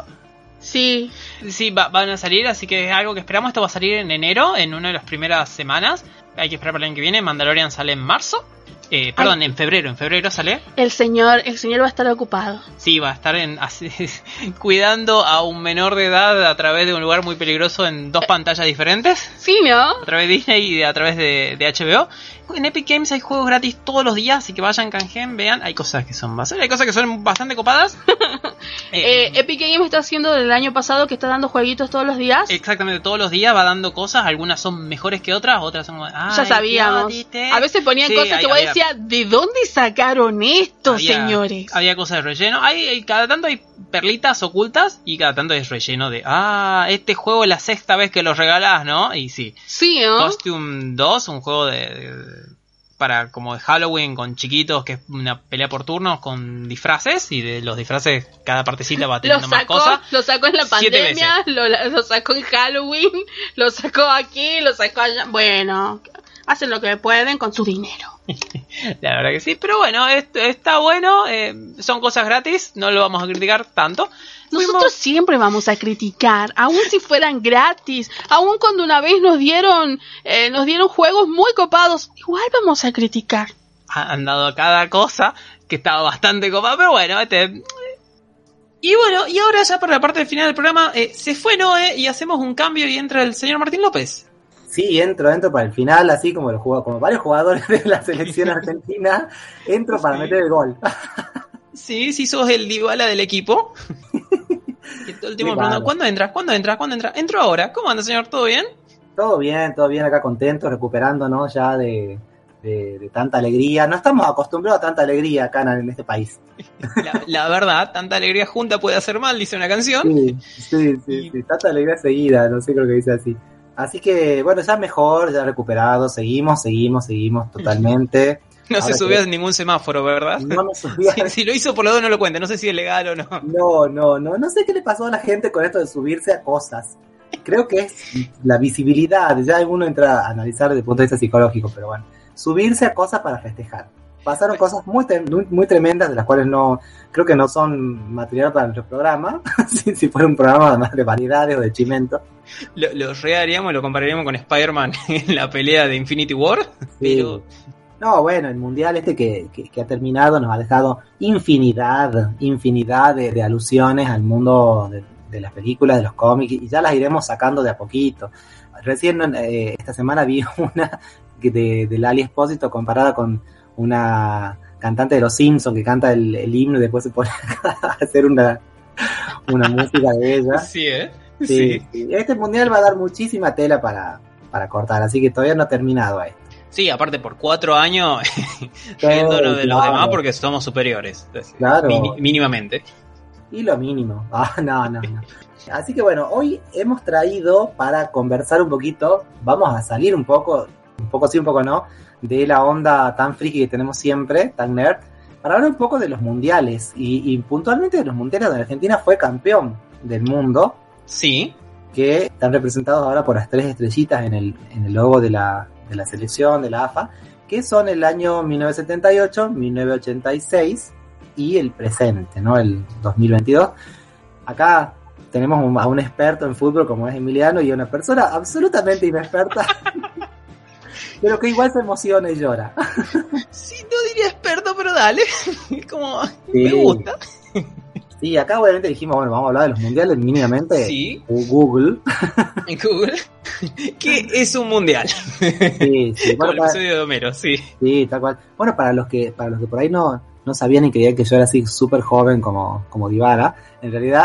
Speaker 2: Sí.
Speaker 1: Sí, va- van a salir, así que es algo que esperamos. Esto va a salir en enero, en una de las primeras semanas. Hay que esperar para el año que viene. Mandalorian sale en marzo. Eh, perdón, en febrero. En febrero sale.
Speaker 2: El señor, el señor va a estar ocupado.
Speaker 1: Sí, va a estar en, así- cuidando a un menor de edad a través de un lugar muy peligroso en dos pantallas diferentes.
Speaker 2: Sí, ¿no?
Speaker 1: A través de Disney y a través de, de HBO. En Epic Games hay juegos gratis todos los días, así que vayan, canjeen, vean. Hay cosas que son bastante, hay cosas que son bastante copadas.
Speaker 2: Eh, Epic Games está haciendo del año pasado que está dando jueguitos todos los días.
Speaker 1: Exactamente, todos los días va dando cosas, algunas son mejores que otras, otras son
Speaker 2: ya
Speaker 1: "Ay,
Speaker 2: sabíamos.
Speaker 1: ¿qué diste?".
Speaker 2: A veces ponían
Speaker 1: Sí,
Speaker 2: cosas
Speaker 1: hay-
Speaker 2: que vos decías, ¿de dónde sacaron esto,
Speaker 1: había-
Speaker 2: señores?
Speaker 1: Había cosas de relleno, hay, hay- cada tanto hay perlitas ocultas y cada tanto es relleno de, ah, este juego es la sexta vez que lo regalás, ¿no? Y sí.
Speaker 2: Sí, ¿no?
Speaker 1: Costume 2, un juego de, de- para como de Halloween con chiquitos, que es una pelea por turnos con disfraces y de los disfraces cada partecita va teniendo más cosas.
Speaker 2: lo sacó en la pandemia, lo, lo sacó en Halloween, lo sacó aquí, lo sacó allá. Bueno, hacen lo que pueden con su dinero.
Speaker 1: La verdad que sí, pero bueno, es- está bueno, eh, son cosas gratis, no lo vamos a criticar tanto.
Speaker 2: Nosotros siempre vamos a criticar, aun si fueran gratis, aun cuando una vez nos dieron, eh, nos dieron juegos muy copados, igual vamos a criticar.
Speaker 1: han dado cada cosa que estaba bastante copada, pero bueno, este. Y bueno, y ahora ya para la parte final del programa, eh, se fue Noé y hacemos un cambio y entra el señor Martín López.
Speaker 4: Sí, entro, entro para el final, así como, el como varios jugadores de la selección argentina, entro para
Speaker 1: Sí.
Speaker 4: meter el gol.
Speaker 1: Sí, sí sos el Dybala del equipo. Todo el tiempo. ¿cuándo entras? ¿Cuándo entras? ¿Cuándo entras? Entro ahora. ¿Cómo anda, señor? ¿Todo bien?
Speaker 4: Todo bien, todo bien, acá contento, recuperándonos ya de, de- de tanta alegría. No estamos acostumbrados a tanta alegría acá en, en este país.
Speaker 1: La, la verdad, tanta alegría junta puede hacer mal, dice una canción.
Speaker 4: Sí, sí, sí, sí, tanta alegría seguida, no sé, creo que dice así. Así que, bueno, ya mejor, ya recuperado, seguimos, seguimos, seguimos totalmente.
Speaker 1: No se subió
Speaker 4: que-
Speaker 1: a ningún semáforo, ¿verdad?
Speaker 4: No me subí a-
Speaker 1: Si, si lo hizo por los dos no lo cuente, no sé si es legal o no.
Speaker 4: No, no, no, no sé qué le pasó a la gente con esto de subirse a cosas. Creo que es la visibilidad, ya uno entra a analizar desde el punto de vista psicológico, pero bueno, subirse a cosas para festejar. Pasaron cosas muy, muy, tremendas, de las cuales no, creo que no son material para nuestro programa, si, si fuera un programa más de variedades o de chimento.
Speaker 1: Lo, lo reharíamos, lo compararíamos con Spider-Man en la pelea de Infinity War. Pero
Speaker 4: No, bueno, el mundial este que, que- que ha terminado nos ha dejado infinidad, infinidad de, de alusiones al mundo de, de las películas, de los cómics, y ya las iremos sacando de a poquito. Recién eh, esta semana vi una de, de Lali Espósito comparada con una cantante de los Simpsons que canta el, el himno y después se pone a hacer una, una música de ella.
Speaker 1: sí, ¿eh?
Speaker 4: Sí, sí. Este mundial va a dar muchísima tela para, para cortar, así que todavía no ha terminado ahí.
Speaker 1: Sí, aparte por cuatro años riéndonos de los
Speaker 4: claro.
Speaker 1: demás porque somos superiores.
Speaker 4: Claro.
Speaker 1: Mínimamente.
Speaker 4: Y lo mínimo. Ah, no, no, no. Así que bueno, hoy hemos traído para conversar un poquito, vamos a salir un poco, un poco sí, un poco no, de la onda tan friki que tenemos siempre, tan nerd, para hablar un poco de los mundiales y, y puntualmente de los mundiales donde Argentina fue campeón del mundo,
Speaker 1: Sí,
Speaker 4: que están representados ahora por las tres estrellitas en el, en el logo de la, de la selección, de la AFA, que son el año 1978, 1986 y el presente, ¿no? El 2022. Acá tenemos un- a un experto en fútbol como es Emiliano y a una persona absolutamente inexperta, pero que igual se emociona y llora.
Speaker 1: sí, no diría experto, pero dale. Como
Speaker 4: Sí.
Speaker 1: me gusta.
Speaker 4: Sí, acá obviamente dijimos, bueno, vamos a hablar de los mundiales mínimamente.
Speaker 1: Sí,
Speaker 4: Google.
Speaker 1: Google. ¿Qué es un mundial?
Speaker 4: Sí, sí. Bueno,
Speaker 1: el
Speaker 4: para-
Speaker 1: episodio de Homero, sí.
Speaker 4: Sí, tal cual. Bueno, para los que, para los que por ahí no, no sabían y creían que yo era así súper joven como, como Dybala, en realidad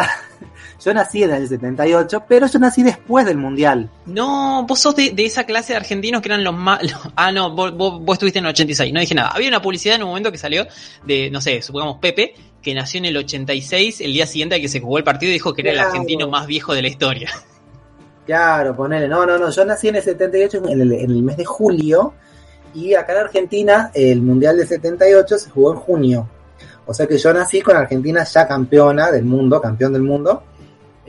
Speaker 4: yo nací en el 78, pero yo nací después del Mundial.
Speaker 1: No, vos sos de, de esa clase de argentinos que eran los más... ah, no, vos, vos, vos estuviste en el 86, no dije nada. Había una publicidad en un momento que salió de, no sé, supongamos Pepe, que nació en el 86, el día siguiente a que se jugó el partido y dijo que era el argentino más viejo de la historia.
Speaker 4: Claro, ponele. No, no, no, yo nací en el 78 en el, en el mes de julio y acá en Argentina el Mundial de 78 se jugó en junio. O sea que yo nací con Argentina ya campeona del mundo, campeón del mundo,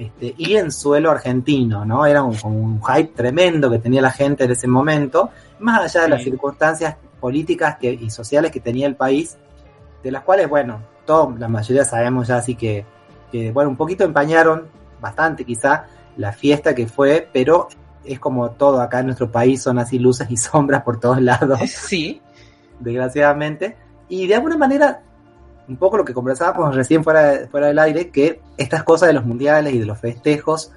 Speaker 4: este, y en suelo argentino, ¿no? Era un, un hype tremendo que tenía la gente en ese momento, más allá de las circunstancias políticas que, y sociales que tenía el país, de las cuales, bueno, todo, la mayoría sabemos ya, así que, que, bueno, un poquito empañaron, bastante quizá, la fiesta que fue, pero es como todo acá en nuestro país, son así luces y sombras por todos lados
Speaker 1: Sí,
Speaker 4: desgraciadamente. Y de alguna manera, un poco lo que conversábamos recién fuera, fuera del aire, que estas cosas de los mundiales y de los festejos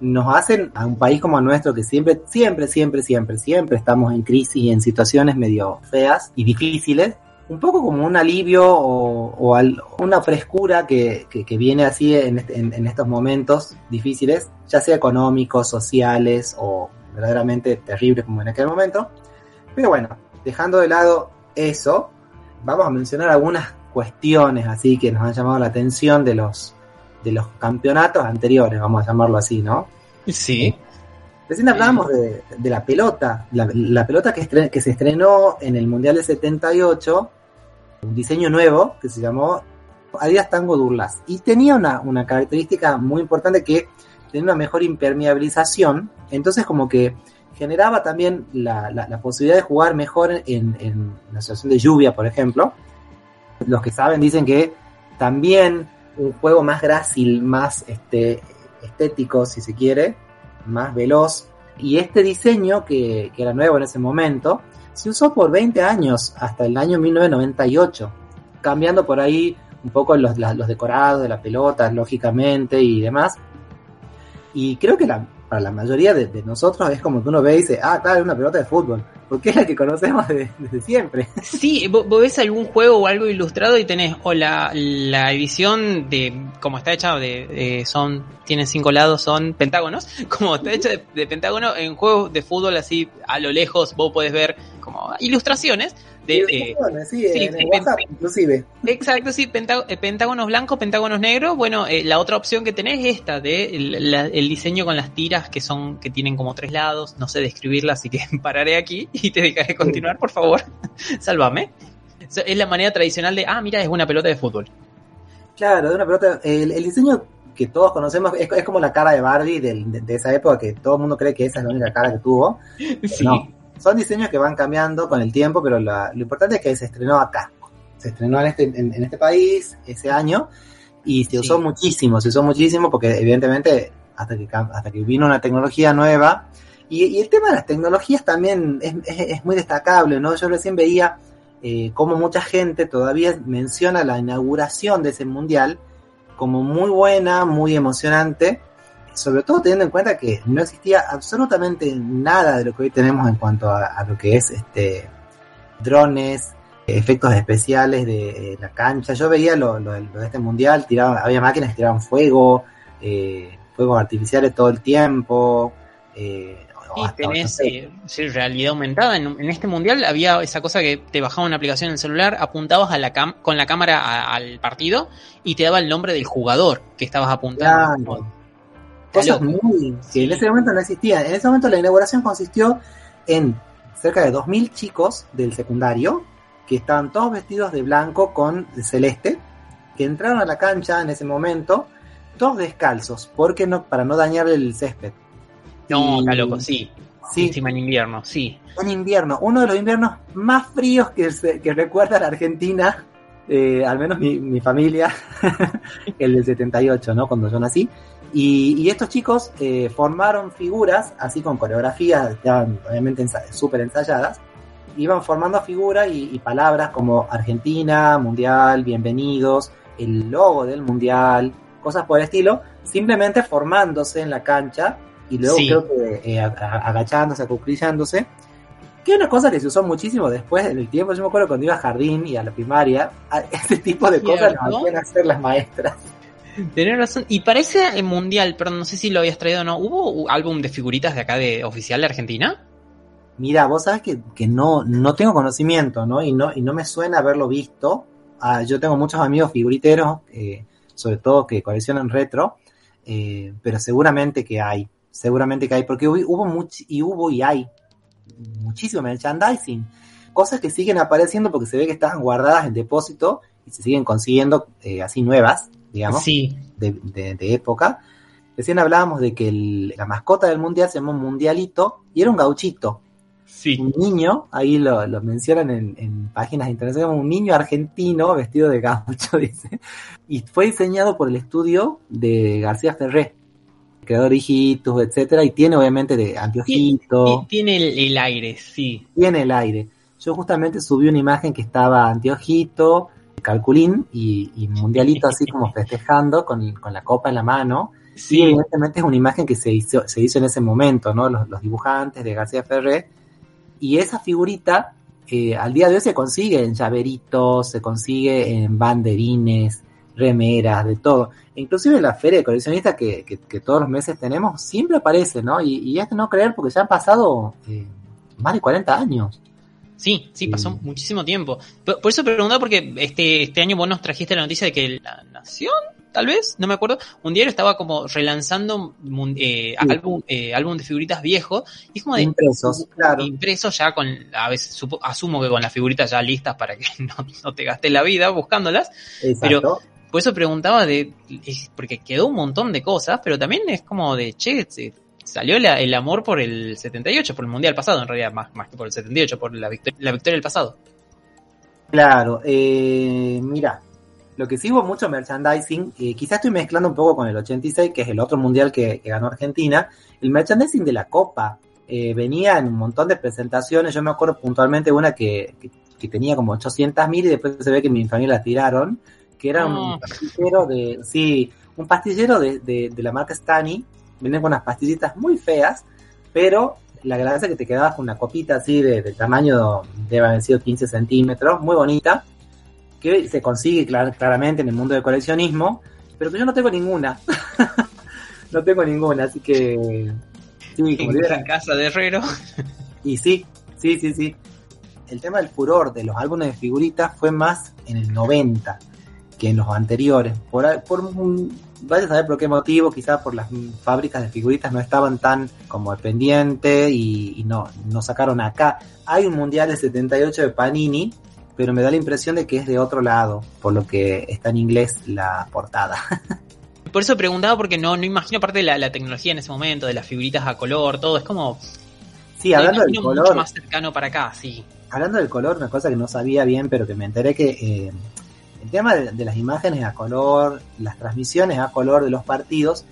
Speaker 4: nos hacen a un país como el nuestro, que siempre, siempre, siempre, siempre, siempre estamos en crisis y en situaciones medio feas y difíciles, un poco como un alivio o, o al- una frescura que, que- que viene así en, este- en- en estos momentos difíciles, ya sea económicos, sociales o verdaderamente terribles como en aquel momento. Pero bueno, dejando de lado eso, vamos a mencionar algunas cuestiones así que nos han llamado la atención de los de los campeonatos anteriores, vamos a llamarlo así, ¿no?
Speaker 1: sí.
Speaker 4: Recién hablábamos de, de la pelota, la, la pelota que, estre- que se estrenó en el Mundial del 78, un diseño nuevo que se llamó Adidas Tango Durlas. Y tenía una, una característica muy importante que tenía una mejor impermeabilización, entonces como que generaba también la, la- la posibilidad de jugar mejor en, en la situación de lluvia, por ejemplo. Los que saben dicen que también un juego más grácil, más este, estético, si se quiere, más veloz. Y este diseño, que, que era nuevo en ese momento, se usó por 20 años, hasta el año 1998, cambiando por ahí un poco los, los decorados de la pelota, lógicamente, y demás. Y creo que la- para la mayoría de, nosotros es como que uno ve y dice, ah, es una pelota de fútbol, porque es la que conocemos de- desde siempre.
Speaker 1: Sí, vos, ves algún juego o algo ilustrado y tenés o la, la edición de como está hecha de, de- son tiene cinco lados son pentágonos, como está hecha de, de pentágono en juegos de fútbol así a lo lejos vos podés ver como ilustraciones de, de-
Speaker 4: sí,
Speaker 1: sí,
Speaker 4: en el WhatsApp, inclusive.
Speaker 1: Exacto, sí, pentá- eh, pentágonos blancos, pentágonos negros. Bueno, eh, la otra opción que tenés es esta de el, la- el diseño con las tiras que son que tienen como tres lados. No sé describirla, así que pararé aquí y te dejaré continuar, por favor. Sálvame. Es la manera tradicional de, ah, mira, es una pelota de fútbol.
Speaker 4: Claro, de una pelota. El, el diseño que todos conocemos es, es como la cara de Barbie de esa época que todo el mundo cree que esa es la única cara que tuvo.
Speaker 1: Sí.
Speaker 4: No, son diseños que van cambiando con el tiempo, pero la- lo importante es que se estrenó acá. Se estrenó en este, en, en este país ese año y se
Speaker 1: Sí.
Speaker 4: usó muchísimo, se usó muchísimo porque evidentemente hasta que, hasta que vino una tecnología nueva. Y, y el tema de las tecnologías también es, es- es muy destacable, ¿no? Yo recién veía eh, cómo mucha gente todavía menciona la inauguración de ese mundial como muy buena, muy emocionante, sobre todo teniendo en cuenta que no existía absolutamente nada de lo que hoy tenemos en cuanto a, a lo que es este drones, efectos especiales de eh, la cancha. Yo veía lo, lo del- lo de este mundial, tiraban, había máquinas que tiraban fuego, eh, fuegos artificiales todo el tiempo. eh, no
Speaker 1: tenés eh, sí, realidad aumentada. En, en este mundial había esa cosa que te bajaba una aplicación en el celular, apuntabas a la cam- con la cámara a- al partido y te daba el nombre del jugador que estabas apuntando.
Speaker 4: Claro. Cosas muy que en ese momento no existían. En ese momento la inauguración consistió en cerca de 2.000 chicos del secundario que estaban todos vestidos de blanco con celeste, que entraron a la cancha en ese momento todos descalzos, porque no para no dañar el césped.
Speaker 1: No, está loco, sí.
Speaker 4: Sí,
Speaker 1: Encima en invierno, sí.
Speaker 4: en invierno, uno de los inviernos más fríos que, se- que recuerda la Argentina, eh, al menos mi, mi familia, el del 78, ¿no? Cuando yo nací. Y, y estos chicos eh, formaron figuras, así con coreografías, estaban obviamente ensa- súper ensayadas, iban formando figuras y, y palabras como Argentina, Mundial, bienvenidos, el logo del Mundial, cosas por el estilo, simplemente formándose en la cancha y luego
Speaker 1: Sí.
Speaker 4: creo que eh, ag- agachándose, acuclillándose. Que es una cosa que se usó muchísimo después en el tiempo. Yo me acuerdo cuando iba a jardín y a la primaria, a- ese tipo de cosas las hacían hacer las maestras.
Speaker 1: Tenés razón. Y parece el mundial, pero no sé si lo habías traído o no. ¿Hubo álbum de figuritas de acá de oficial de Argentina?
Speaker 4: Mira, vos sabes que, que no, no tengo conocimiento, ¿no? Y no, y no me suena haberlo visto. Ah, yo tengo muchos amigos figuriteros, eh, sobre todo que coleccionan retro, eh, pero seguramente que hay, seguramente que hay, porque hubo, hubo y hubo y hay muchísimo merchandising, cosas que siguen apareciendo porque se ve que estaban guardadas en depósito y se siguen consiguiendo eh, así nuevas, digamos
Speaker 1: Sí.
Speaker 4: de, de- de época. Recién hablábamos de que el- la mascota del mundial se llamó Mundialito y era un gauchito,
Speaker 1: Sí.
Speaker 4: un niño, ahí lo, lo mencionan en, en páginas internacionales, como un niño argentino vestido de gaucho, dice. Y fue diseñado por el estudio de García Ferré, creador de hijitos, etcétera, y tiene obviamente de anteojito,
Speaker 1: Tiene el, el aire, sí.
Speaker 4: tiene el aire. Yo justamente subí una imagen que estaba anteojito, calculín y, y mundialito así como festejando con, con la copa en la mano. Sí,
Speaker 1: Sí.
Speaker 4: evidentemente es una imagen que se hizo, se hizo en ese momento, ¿no? Los, los dibujantes de García Ferré. Y esa figurita, eh, al día de hoy se consigue en llaveritos, se consigue en banderines, remeras, de todo. E inclusive en la feria de coleccionistas que, que, que todos los meses tenemos, siempre aparece, ¿no? Y, y es de no creer porque ya han pasado eh, más de 40 años.
Speaker 1: Sí, sí, pasó
Speaker 4: Sí.
Speaker 1: muchísimo tiempo. Por, por eso preguntaba porque este, este año vos nos trajiste la noticia de que la Nación tal vez, no me acuerdo, un diario estaba como relanzando eh, álbum, eh, álbum de figuritas viejos y es como de
Speaker 4: impresos, claro.
Speaker 1: impresos ya con, a veces asumo que con las figuritas ya listas para que no, te gastes la vida buscándolas, pero por eso preguntaba de, porque quedó un montón de cosas, pero también es como de, che, salió el amor por el 78, por el mundial pasado en realidad, más, más que por el 78, por la victoria, la victoria del pasado.
Speaker 4: Claro, eh, mira, lo que sí hubo mucho merchandising, eh, quizás estoy mezclando un poco con el 86, que es el otro mundial que, ganó Argentina, el merchandising de la Copa. Eh, venía en un montón de presentaciones, yo me acuerdo puntualmente una que, que, tenía como 800 mil y después se ve que mi familia la tiraron, que era un ah. pastillero de, sí, un pastillero de, de, de la marca Stani, vienen con unas pastillitas muy feas, pero la gracia es que te quedabas con una copita así de, tamaño, debe haber sido 15 centímetros, muy bonita, que se consigue claramente en el mundo del coleccionismo, pero que yo no tengo ninguna. no tengo ninguna, así que...
Speaker 1: Sí, como en casa de Herrero.
Speaker 4: y sí, sí, sí, sí. El tema del furor de los álbumes de figuritas fue más en el 90 que en los anteriores. Por, por un, vaya a saber por qué motivo, quizás por las fábricas de figuritas no estaban tan como pendiente y, no, no sacaron acá. Hay un mundial de 78 de Panini, pero me da la impresión de que es de otro lado, por lo que está en inglés la portada.
Speaker 1: Por eso preguntaba porque no, no imagino parte de la, tecnología en ese momento, de las figuritas a color, todo, es como...
Speaker 4: Sí, hablando del color... Mucho
Speaker 1: más cercano para acá, sí.
Speaker 4: Hablando del color, una cosa que no sabía bien, pero que me enteré que eh, el tema de, las imágenes a color, las transmisiones a color de los partidos,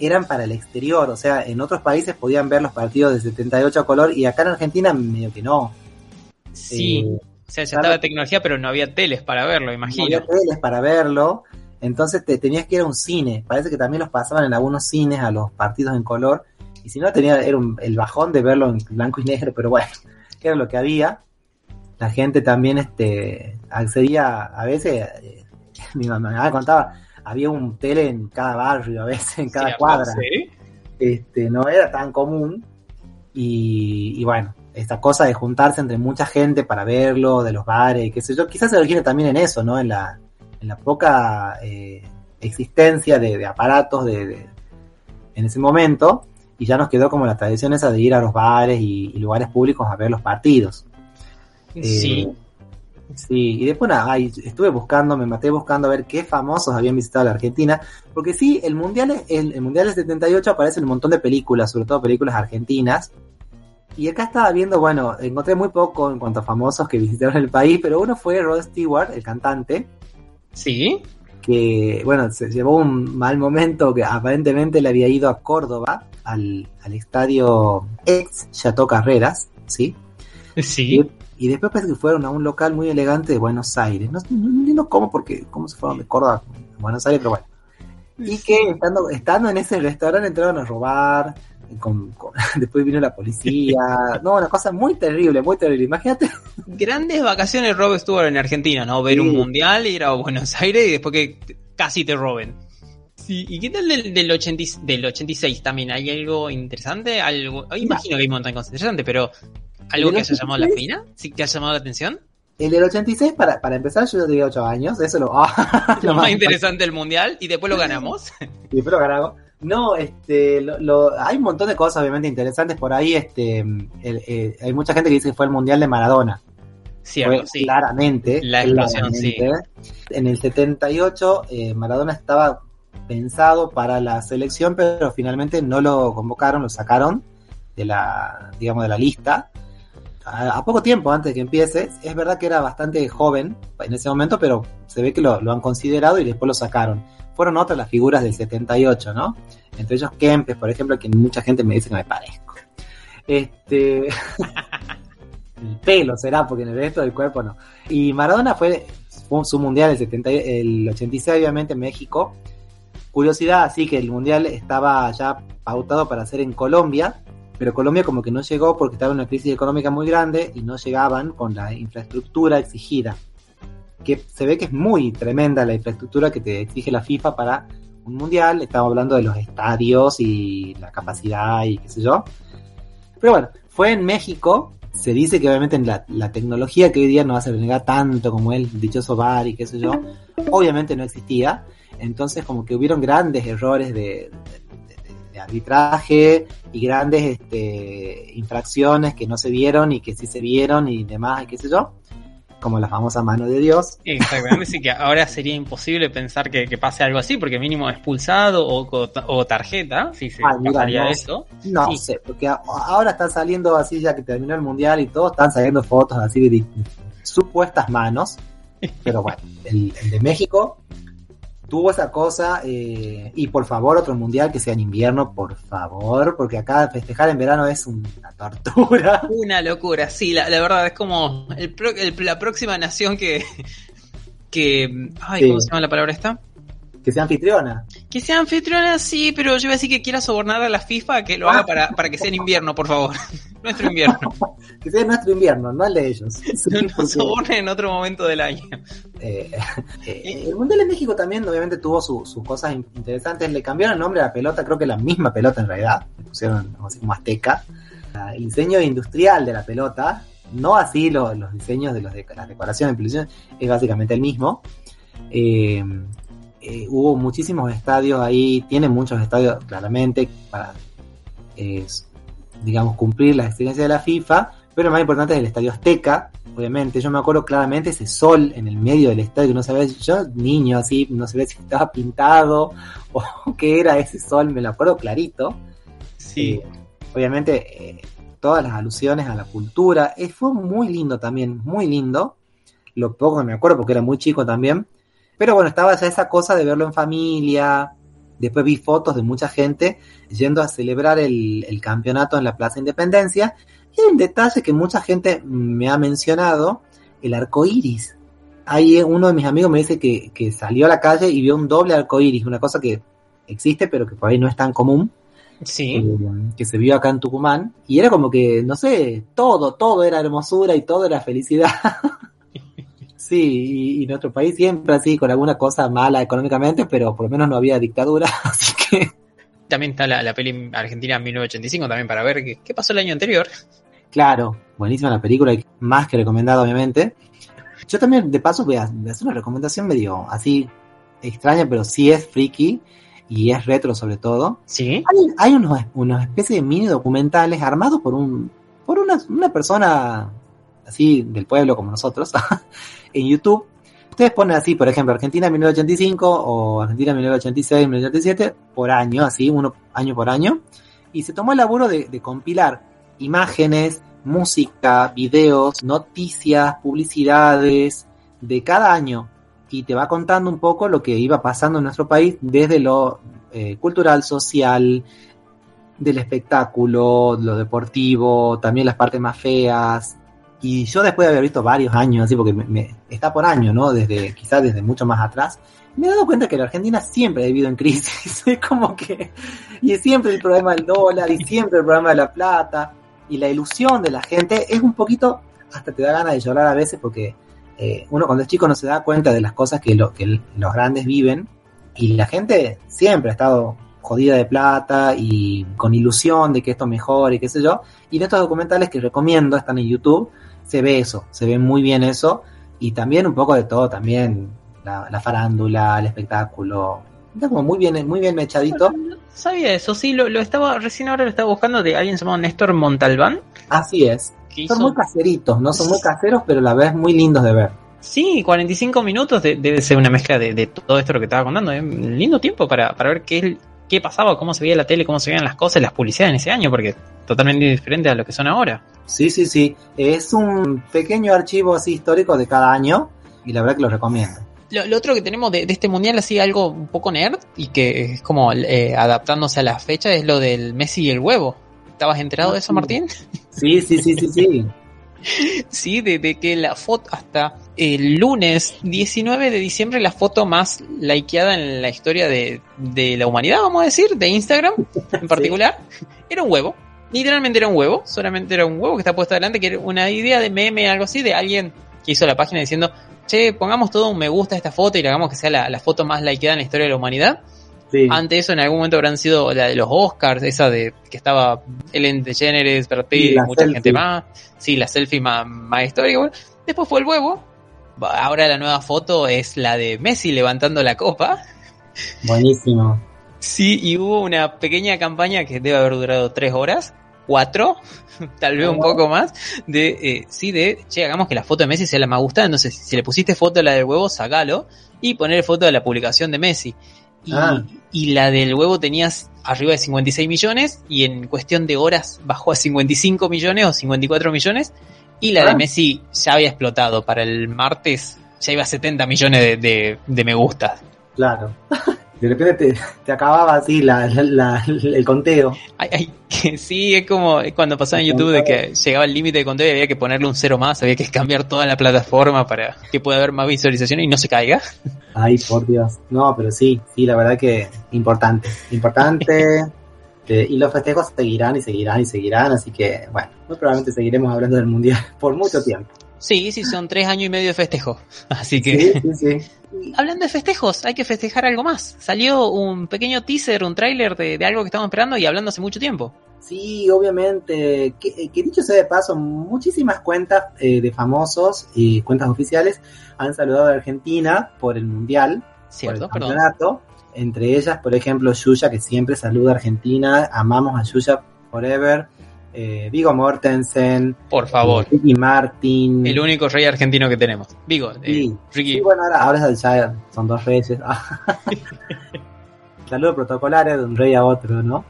Speaker 4: eran para el exterior, o sea, en otros países podían ver los partidos de 78 a color y acá en Argentina medio que no.
Speaker 1: Sí, eh, o sea, ya estaba la tecnología, pero no había teles para verlo, imagino.
Speaker 4: No había teles para verlo, entonces te tenías que ir a un cine, parece que también los pasaban en algunos cines a los partidos en color, y si no tenía era el bajón de verlo en blanco y negro, pero bueno, era lo que había la gente también este, accedía a veces, eh, mi mamá contaba, había un tele en cada barrio, a veces en cada cuadra. Este, no era tan común. Y, bueno, esta cosa de juntarse entre mucha gente para verlo, de los bares, qué sé yo, quizás se origina también en eso, ¿no? En la, en la poca eh, existencia de, aparatos de, en ese momento, y ya nos quedó como la tradición esa de ir a los bares y lugares públicos a ver los partidos.
Speaker 1: Sí.
Speaker 4: Eh, sí, y después nada, estuve buscando, me maté buscando a ver qué famosos habían visitado la Argentina, porque sí, el Mundial, el, Mundial del 78 aparece en un montón de películas, sobre todo películas argentinas, y acá estaba viendo, bueno, encontré muy poco en cuanto a famosos que visitaron el país, pero uno fue Rod Stewart, el cantante.
Speaker 1: Sí.
Speaker 4: Que, bueno, se llevó un mal momento que aparentemente le había ido a Córdoba, al, al estadio ex Chateau Carreras, ¿sí?
Speaker 1: Sí.
Speaker 4: Y después parece que fueron a un local muy elegante de Buenos Aires. No, entiendo cómo, porque cómo se fueron de Córdoba a Buenos Aires, pero bueno. Y que estando, estando en ese restaurante entraron a robar, después vino la policía. No, una cosa muy terrible, muy terrible. Imagínate.
Speaker 1: Grandes vacaciones Rob estuvo en Argentina, ¿no? Ver un mundial, ir a Buenos Aires y después que casi te roben. Sí, ¿y qué tal del, del, 86 también? ¿Hay algo interesante? Algo, imagino que hay un montón de cosas interesantes, pero ¿Algo que haya llamado la pena? ¿Sí que ha llamado la atención?
Speaker 4: El del 86, para, para empezar, yo tenía 8 años. Eso lo,
Speaker 1: lo, más interesante del mundial. Y después lo ganamos.
Speaker 4: y después lo ganamos. No, este, lo, hay un montón de cosas obviamente interesantes por ahí. Este, eh, hay mucha gente que dice que fue el mundial de Maradona.
Speaker 1: Cierto, sí.
Speaker 4: Claramente.
Speaker 1: La explosión, sí.
Speaker 4: En el 78, eh, Maradona estaba pensado para la selección, pero finalmente no lo convocaron, lo sacaron de la, digamos, de la lista a, poco tiempo antes de que empiece. Es verdad que era bastante joven en ese momento, pero se ve que lo, han considerado y después lo sacaron. Fueron otras las figuras del 78, ¿no? Entre ellos Kempes, por ejemplo, que mucha gente me dice que me parezco. Este. el pelo será, porque en el resto del cuerpo no. Y Maradona fue, su mundial el, 70, el 86, obviamente, en México. Curiosidad, así que el mundial estaba ya pautado para ser en Colombia, pero Colombia como que no llegó porque estaba en una crisis económica muy grande y no llegaban con la infraestructura exigida. Que se ve que es muy tremenda la infraestructura que te exige la FIFA para un mundial. Estamos hablando de los estadios y la capacidad y qué sé yo. Pero bueno, fue en México. Se dice que obviamente en la, tecnología que hoy día no va a ser tanto como el dichoso bar y qué sé yo, obviamente no existía. entonces como que hubieron grandes errores de arbitraje y grandes este, infracciones que no se vieron y que sí se vieron y demás, y qué sé yo como la famosa mano de Dios.
Speaker 1: Exactamente, sí que ahora sería imposible pensar que, que, pase algo así, porque mínimo expulsado o, o tarjeta, si se
Speaker 4: Ay, mira,
Speaker 1: pasaría
Speaker 4: no,
Speaker 1: eso.
Speaker 4: No
Speaker 1: Sí.
Speaker 4: sé, porque ahora están saliendo así, ya que terminó el mundial y todo, están saliendo fotos así de, supuestas manos. Pero bueno, el, el de México tuvo esa cosa. eh, y por favor, otro mundial que sea en invierno, por favor, porque acá festejar en verano es una tortura.
Speaker 1: Una locura, sí, la, la verdad es como el pro- el- la próxima nación que... que ay,
Speaker 4: Sí.
Speaker 1: ¿cómo se llama la palabra esta?
Speaker 4: Que sea anfitriona.
Speaker 1: Que sea anfitriona, sí, pero yo iba a decir que quiera sobornar a la FIFA que lo haga para, para que sea en invierno, por favor. Nuestro invierno.
Speaker 4: Que sea nuestro invierno, no el de ellos. Sí,
Speaker 1: No nos
Speaker 4: porque,
Speaker 1: soborne en otro momento del año.
Speaker 4: eh, eh, el Mundial de México también obviamente tuvo su- sus cosas in- interesantes. Le cambiaron el nombre a la pelota, creo que la misma pelota en realidad. Le pusieron así como azteca. Ah, El diseño industrial de la pelota, no así lo- los diseños de los de, las decoraciones, es básicamente el mismo. Eh, eh, hubo muchísimos estadios ahí, tiene muchos estadios claramente para, eh, digamos, cumplir las exigencias de la FIFA, pero lo más importante es el estadio Azteca, obviamente. Yo me acuerdo claramente ese sol en el medio del estadio, que no sabía, yo niño así, no sabía si estaba pintado o qué era ese sol, me lo acuerdo clarito.
Speaker 1: Sí.
Speaker 4: Eh, obviamente, todas las alusiones a la cultura. Fue muy lindo también, muy lindo. Lo poco que me acuerdo porque era muy chico también. Pero bueno, estaba ya esa cosa de verlo en familia. Después vi fotos de mucha gente yendo a celebrar el, el campeonato en la Plaza Independencia. Y hay un detalle que mucha gente me ha mencionado, el arco iris. Hay uno de mis amigos me dice que, que salió a la calle y vio un doble arco iris, una cosa que existe, pero que por ahí no es tan común
Speaker 1: Sí.
Speaker 4: eh, que se vio acá en Tucumán, y era como que, no sé, todo, todo era hermosura y todo era felicidad. sí, y, y nuestro país siempre así, con alguna cosa mala económicamente, pero por lo menos no había dictadura, así que,
Speaker 1: También está la, la peli Argentina 1985 también para ver qué, qué pasó el año anterior.
Speaker 4: claro, buenísima la película, más que recomendada, obviamente. Yo también, de paso, voy a, voy a hacer una recomendación medio así extraña, pero sí es friki y es retro sobre todo.
Speaker 1: Sí.
Speaker 4: Hay, hay unos, unos especies de mini documentales armados por un por una, una persona así del pueblo como nosotros en YouTube. Ustedes ponen así, por ejemplo, Argentina 1985 o Argentina 1986, 1987 por año, así, uno año por año. Y se tomó el laburo de, compilar imágenes, música, videos, noticias, publicidades de cada año y te va contando un poco lo que iba pasando en nuestro país desde lo eh, cultural, social, del espectáculo, lo deportivo, también las partes más feas. Y yo después de haber visto varios años, así porque me, está por año, ¿no? Desde, quizás desde mucho más atrás, me he dado cuenta que la Argentina siempre ha vivido en crisis. Es como que, y siempre el problema del dólar, y siempre el problema de la plata, y la ilusión de la gente es un poquito, hasta te da ganas de llorar a veces porque eh, uno cuando es chico no se da cuenta de las cosas que, lo, que los grandes viven y la gente siempre ha estado jodida de plata y con ilusión de que esto mejore y qué sé yo. Y en estos documentales que recomiendo, están en YouTube, se ve eso, se ve muy bien eso y también un poco de todo, también la, la farándula, el espectáculo. Está como muy bien, muy bien mechadito.
Speaker 1: Sabía eso, sí, lo, lo estaba, recién ahora lo estaba buscando de alguien llamado Néstor Montalbán.
Speaker 4: Así es. Son
Speaker 1: hizo,
Speaker 4: muy caseritos, no son muy caseros, pero a la vez muy lindos de ver.
Speaker 1: sí, 45 minutos de- debe ser una mezcla de, de todo esto lo que estaba contando. Es un lindo tiempo para, para ver qué, es- qué pasaba, cómo se veía la tele, cómo se veían las cosas, las publicidades en ese año, porque totalmente diferente a lo que son ahora.
Speaker 4: Sí, sí, sí. Es un pequeño archivo así histórico de cada año y la verdad que lo recomiendo.
Speaker 1: Lo, lo otro que tenemos de, de este mundial, así algo un poco nerd y que es como eh, adaptándose a la fecha, es lo del Messi y el huevo. ¿Estabas enterado de eso, Martín?
Speaker 4: Sí, sí, sí, sí, sí.
Speaker 1: Sí, de, de que la foto hasta el lunes 19 de diciembre la foto más likeada en la historia de, de la humanidad, vamos a decir, de Instagram en particular, era un huevo. Literalmente era un huevo, solamente era un huevo que está puesto adelante, que era una idea de meme, algo así, de alguien que hizo la página diciendo, che, pongamos todo un me gusta a esta foto y le hagamos que sea la, la foto más likeada en la historia de la humanidad.
Speaker 4: Sí.
Speaker 1: Antes eso en algún momento habrán sido la de los Oscars, esa de que estaba Ellen DeGeneres, Brad Pitt, mucha
Speaker 4: selfie.
Speaker 1: gente más. Sí, la selfie más, más histórica. Bueno, después fue el huevo. Ahora la nueva foto es la de Messi levantando la copa.
Speaker 4: Buenísimo.
Speaker 1: Sí, y hubo una pequeña campaña que debe haber durado tres horas, cuatro, tal vez un poco más, de, eh, sí, de, che, hagamos que la foto de Messi sea la más gustada, entonces si le pusiste foto de la del huevo, sacalo, y poner foto de la publicación de Messi. Y,
Speaker 4: Ah.
Speaker 1: y la del huevo tenías arriba de 56 millones, y en cuestión de horas bajó a 55 millones o 54 millones, y la
Speaker 4: Ah.
Speaker 1: de Messi ya había explotado, para el martes ya iba a 70 millones de, de, de me gustas.
Speaker 4: Claro. De repente te, te acababa así la, la- la- el conteo.
Speaker 1: Ay, ay, que sí, es como cuando pasaba en YouTube de que llegaba el límite de conteo y había que ponerle un cero más, había que cambiar toda la plataforma para que pueda haber más visualizaciones y no se caiga.
Speaker 4: Ay, por Dios. No, pero sí, sí, la verdad que importante. Importante. Eh, y los festejos seguirán y seguirán y seguirán, así que, bueno, muy probablemente seguiremos hablando del Mundial por mucho tiempo.
Speaker 1: Sí, sí, son tres años y medio de festejo. Así que,
Speaker 4: Sí, sí, sí.
Speaker 1: hablando de festejos, hay que festejar algo más. Salió un pequeño teaser, un tráiler de, de algo que estamos esperando y hablando hace mucho tiempo.
Speaker 4: Sí, obviamente. Que, que dicho sea de paso, muchísimas cuentas eh, de famosos y cuentas oficiales han saludado a Argentina por el Mundial,
Speaker 1: ¿Cierto?
Speaker 4: por el
Speaker 1: Perdón.
Speaker 4: campeonato. Entre ellas, por ejemplo, Yuya, que siempre saluda a Argentina. Amamos a Yuya forever. Eh, Vigo Mortensen.
Speaker 1: Por favor.
Speaker 4: Ricky Martin.
Speaker 1: El único rey argentino que tenemos. Digo, eh. Ricky.
Speaker 4: Sí, bueno, ahora, ahora ya son dos reyes. Saludos protocolares de un rey a otro, ¿no?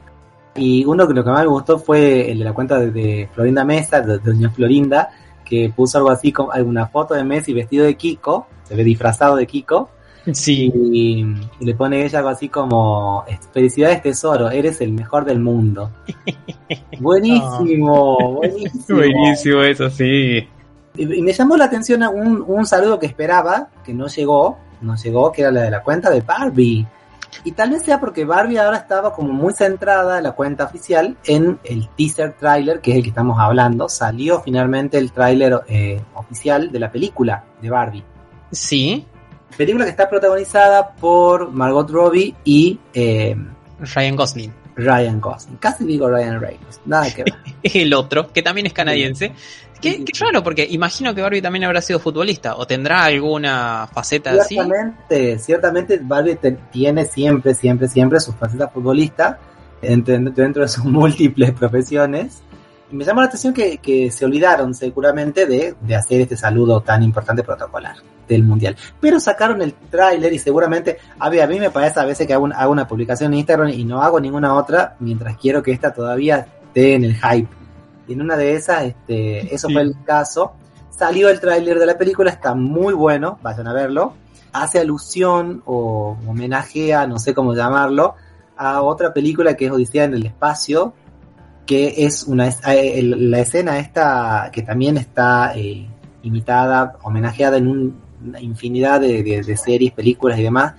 Speaker 4: Y uno que lo que más me gustó fue el de la cuenta de, de Florinda Mesa, de, de Doña Florinda, que puso algo así como alguna foto de Messi vestido de Kiko, se ve disfrazado de Kiko,
Speaker 1: Sí.
Speaker 4: y, le pone ella algo así como felicidades tesoro, eres el mejor del mundo. buenísimo, buenísimo.
Speaker 1: Buenísimo eso, sí.
Speaker 4: Y y me llamó la atención un, un saludo que esperaba, que no llegó, no llegó, que era la de la cuenta de Barbie. Y tal vez sea porque Barbie ahora estaba como muy centrada la cuenta oficial en el teaser trailer, que es el que estamos hablando. Salió finalmente el tráiler eh, oficial de la película de Barbie.
Speaker 1: Sí.
Speaker 4: Película que está protagonizada por Margot Robbie y eh,
Speaker 1: Ryan Gosling.
Speaker 4: Ryan Gosling. Casi digo Ryan Reynolds, nada que ver.
Speaker 1: El otro, que también es canadiense. Qué, qué raro, porque imagino que Barbie también habrá sido futbolista. ¿O tendrá alguna faceta así?
Speaker 4: Ciertamente, ciertamente Barbie te- tiene siempre, siempre, siempre su faceta futbolista dentro de sus múltiples profesiones. Y me llama la atención que, que se olvidaron seguramente de, de hacer este saludo tan importante protocolar del Mundial. Pero sacaron el tráiler y seguramente, a ver, a mí me parece a veces que hago, un- hago una publicación en Instagram y no hago ninguna otra mientras quiero que esta todavía esté en el hype. Y en una de esas, este, eso
Speaker 1: Sí.
Speaker 4: fue el caso. Salió el tráiler de la película, está muy bueno, vayan a verlo. Hace alusión o homenajea, no sé cómo llamarlo, a otra película que es Odisea en el Espacio, que es una es- eh, la escena esta que también está eh, imitada, homenajeada en un- una infinidad de, de- de series, películas y demás,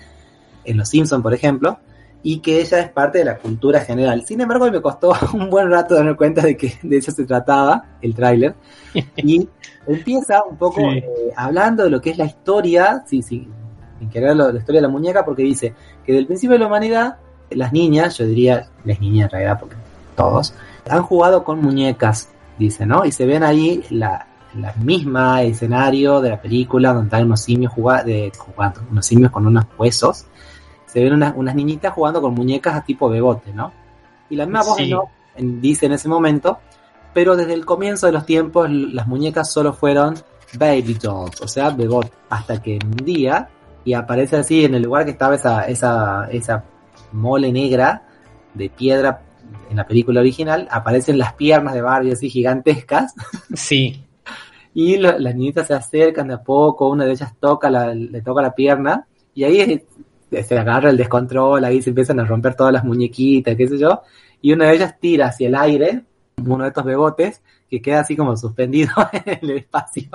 Speaker 4: en Los Simpsons, por ejemplo, y que ella es parte de la cultura general. Sin embargo, me costó un buen rato darme cuenta de que de eso se trataba el tráiler. Y empieza un poco
Speaker 1: Sí.
Speaker 4: eh, hablando de lo que es la historia, sí, sí, sin querer lo- la historia de la muñeca, porque dice que del principio de la humanidad, las niñas, yo diría las niñas en realidad, porque todos, han jugado con muñecas, dice, ¿no? Y se ven ahí la, la misma escenario de la película donde hay unos simios jugando, jugando, unos simios con unos huesos. Se ven unas, unas niñitas jugando con muñecas a tipo bebote, ¿no? Y la misma voz
Speaker 1: Sí.
Speaker 4: ¿no? En- dice en ese momento, pero desde el comienzo de los tiempos las muñecas solo fueron baby dolls, o sea, bebot, hasta que un día, y aparece así en el lugar que estaba esa, esa, esa mole negra de piedra en la película original, aparecen las piernas de Barbie así gigantescas,
Speaker 1: Sí.
Speaker 4: y lo- las niñitas se acercan de a poco, una de ellas toca la, le toca la pierna, y ahí se agarra el descontrol, ahí se empiezan a romper todas las muñequitas, qué sé yo, y una de ellas tira hacia el aire uno de estos bebotes que queda así como suspendido en el espacio.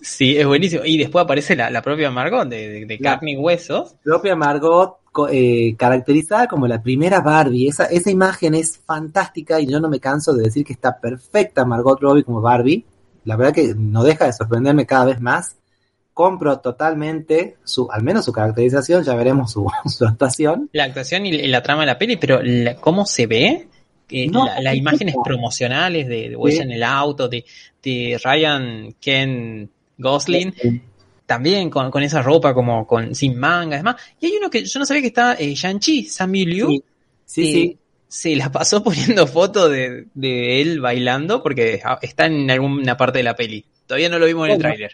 Speaker 1: Sí, es buenísimo. Y después aparece la, la propia Margot de, de- de
Speaker 4: La-
Speaker 1: carne y huesos.
Speaker 4: propia Margot eh, caracterizada como la primera Barbie. Esa, esa imagen es fantástica y yo no me canso de decir que está perfecta Margot Robbie como Barbie. La verdad que no deja de sorprenderme cada vez más. Compro totalmente su, al menos su caracterización, ya veremos su, su actuación.
Speaker 1: La actuación y, la trama de la peli, pero la- cómo se ve, Eh,
Speaker 4: No,
Speaker 1: la- las imágenes promocionales de, de
Speaker 4: Sí.
Speaker 1: en el auto, de, de Ryan Ken Gosling, también con, con esa ropa como con sin manga, además. Y hay uno que yo no sabía que estaba, eh, Shang-Chi, Sammy Liu.
Speaker 4: Sí, sí,
Speaker 1: eh,
Speaker 4: sí.
Speaker 1: Se la pasó poniendo fotos de, de él bailando porque está en alguna parte de la peli. Todavía no lo vimos en el
Speaker 4: Bueno.
Speaker 1: tráiler.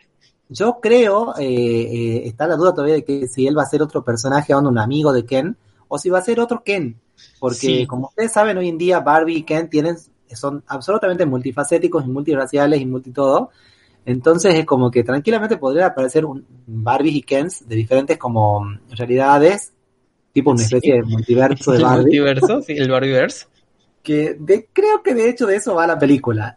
Speaker 4: Yo creo, eh, eh, está la duda todavía de que si él va a ser otro personaje, onda un amigo de Ken, o si va a ser otro Ken. Porque
Speaker 1: Sí.
Speaker 4: como ustedes saben, hoy en día Barbie y Ken tienen, son absolutamente multifacéticos y multiraciales y multi todo. Entonces es como que tranquilamente podría aparecer un Barbies y Kens de diferentes como realidades, tipo una
Speaker 1: Sí.
Speaker 4: especie de multiverso de
Speaker 1: El
Speaker 4: Barbie.
Speaker 1: multiverso, sí, el Barbieverse.
Speaker 4: que de- creo que de hecho de eso va la película.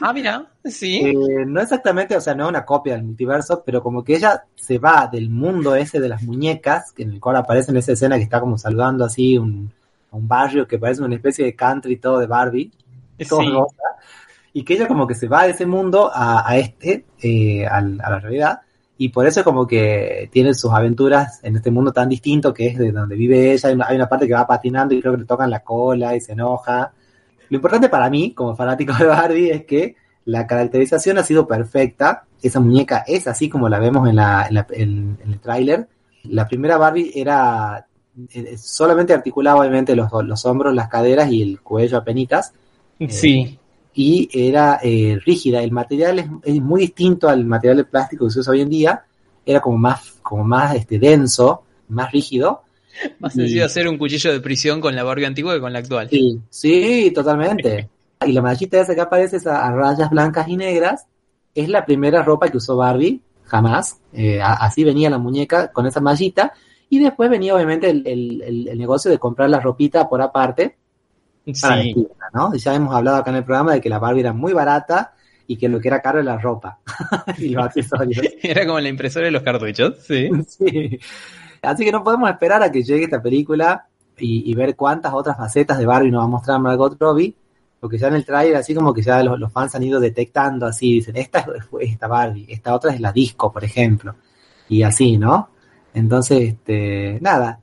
Speaker 1: Ah, mira, sí.
Speaker 4: Eh, no exactamente, o sea, no es una copia del multiverso, pero como que ella se va del mundo ese de las muñecas, que en el cual aparece en esa escena que está como saludando así un, un barrio que parece una especie de country todo de Barbie, todo
Speaker 1: Sí.
Speaker 4: rosa, y que ella como que se va de ese mundo a, a este, eh, a la realidad, y por eso como que tiene sus aventuras en este mundo tan distinto que es de donde vive ella, hay una, hay una parte que va patinando y creo que le tocan la cola y se enoja. Lo importante para mí, como fanático de Barbie, es que la caracterización ha sido perfecta. Esa muñeca es así como la vemos en, la, en, la- en- en el tráiler. La primera Barbie era eh, solamente articulaba obviamente los, los hombros, las caderas y el cuello apenitas
Speaker 1: Sí.
Speaker 4: Y era eh, rígida. El material es, es muy distinto al material de plástico que se usa hoy en día. Era como más, como más este, denso, más rígido.
Speaker 1: Más
Speaker 4: Y-
Speaker 1: sencillo hacer un cuchillo de prisión con la Barbie antigua que con la actual.
Speaker 4: Sí, sí, totalmente. Y la mallita esa que aparece esa, a rayas blancas y negras es la primera ropa que usó Barbie, jamás. Eh, a- así venía la muñeca con esa mallita. Y después venía obviamente el, el- el- el negocio de comprar la ropita por aparte para
Speaker 1: Sí.
Speaker 4: vestirla, ¿no? Ya hemos hablado acá en el programa de que la Barbie era muy barata y que lo que era caro era la ropa y los accesorios.
Speaker 1: Era como la impresora de los cartuchos, sí.
Speaker 4: Sí. Así que no podemos esperar a que llegue esta película y, y ver cuántas otras facetas de Barbie nos va a mostrar Margot Robbie, porque ya en el trailer así como que ya los, los fans han ido detectando así, dicen, esta es fue esta Barbie, esta otra es la disco, por ejemplo, y así, ¿no? Entonces, este, nada,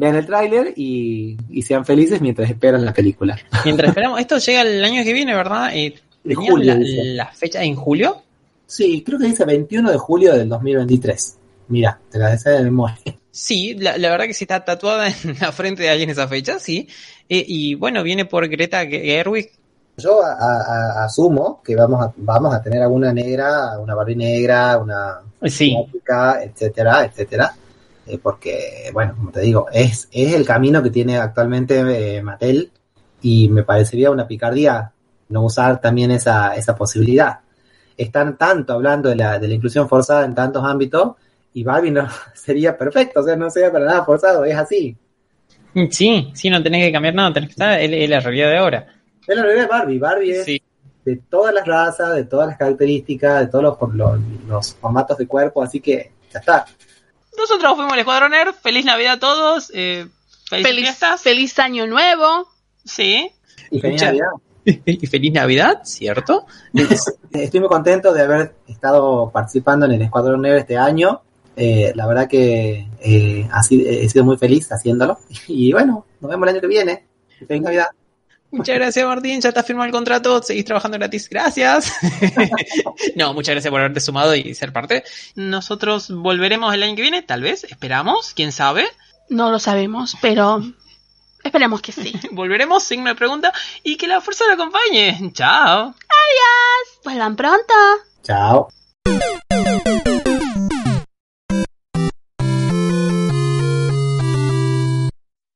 Speaker 4: vean el tráiler y, y sean felices mientras esperan la película.
Speaker 1: Mientras esperamos, esto llega el año que viene, ¿verdad? Eh,
Speaker 4: De
Speaker 1: ¿tenían
Speaker 4: julio,
Speaker 1: la, fecha en julio?
Speaker 4: Sí, creo que dice 21 de julio del 2023. Mira, te la deseo de memoria.
Speaker 1: Sí, la, la verdad que sí está tatuada en la frente de alguien esa fecha, sí. Eh, y bueno, viene por Greta Gerwig.
Speaker 4: Yo a- a- asumo que vamos a, vamos a tener alguna negra, una Barbie negra, una
Speaker 1: Sí,
Speaker 4: etcétera, etcétera. Eh, porque, bueno, como te digo, es, es el camino que tiene actualmente eh, Mattel y me parecería una picardía no usar también esa, esa posibilidad. Están tanto hablando de la, de la inclusión forzada en tantos ámbitos y Barbie no sería perfecto, o sea, no sería para nada forzado, es así.
Speaker 1: sí, sí, no tenés que cambiar nada, tenés que estar, es, es la realidad de ahora.
Speaker 4: Es la realidad de Barbie, Barbie es
Speaker 1: Sí,
Speaker 4: de todas las razas, de todas las características, de todos los, los, los formatos de cuerpo, así que ya está.
Speaker 1: Nosotros fuimos el Escuadrón Nerd. Feliz Navidad a todos. Eh, feliz,
Speaker 2: Feliz,
Speaker 1: fiestas.
Speaker 2: feliz año nuevo.
Speaker 1: Sí.
Speaker 4: Y feliz Navidad.
Speaker 1: Y feliz Navidad, ¿cierto?
Speaker 4: Estoy muy contento de haber estado participando en el Escuadrón Negro este año. Eh, la verdad que eh, así, he sido muy feliz haciéndolo. Y bueno, nos vemos el año que viene. Feliz Navidad.
Speaker 1: Muchas gracias, Martín. Ya está firmado el contrato. Seguís trabajando gratis. Gracias. no, muchas gracias por haberte sumado y ser parte. Nosotros volveremos el año que viene, tal vez. Esperamos. ¿Quién sabe?
Speaker 2: No lo sabemos, pero esperemos que sí.
Speaker 1: Volveremos, signo de pregunta. Y que la fuerza lo acompañe. Chao.
Speaker 2: Vuelvan pronto.
Speaker 4: Chao.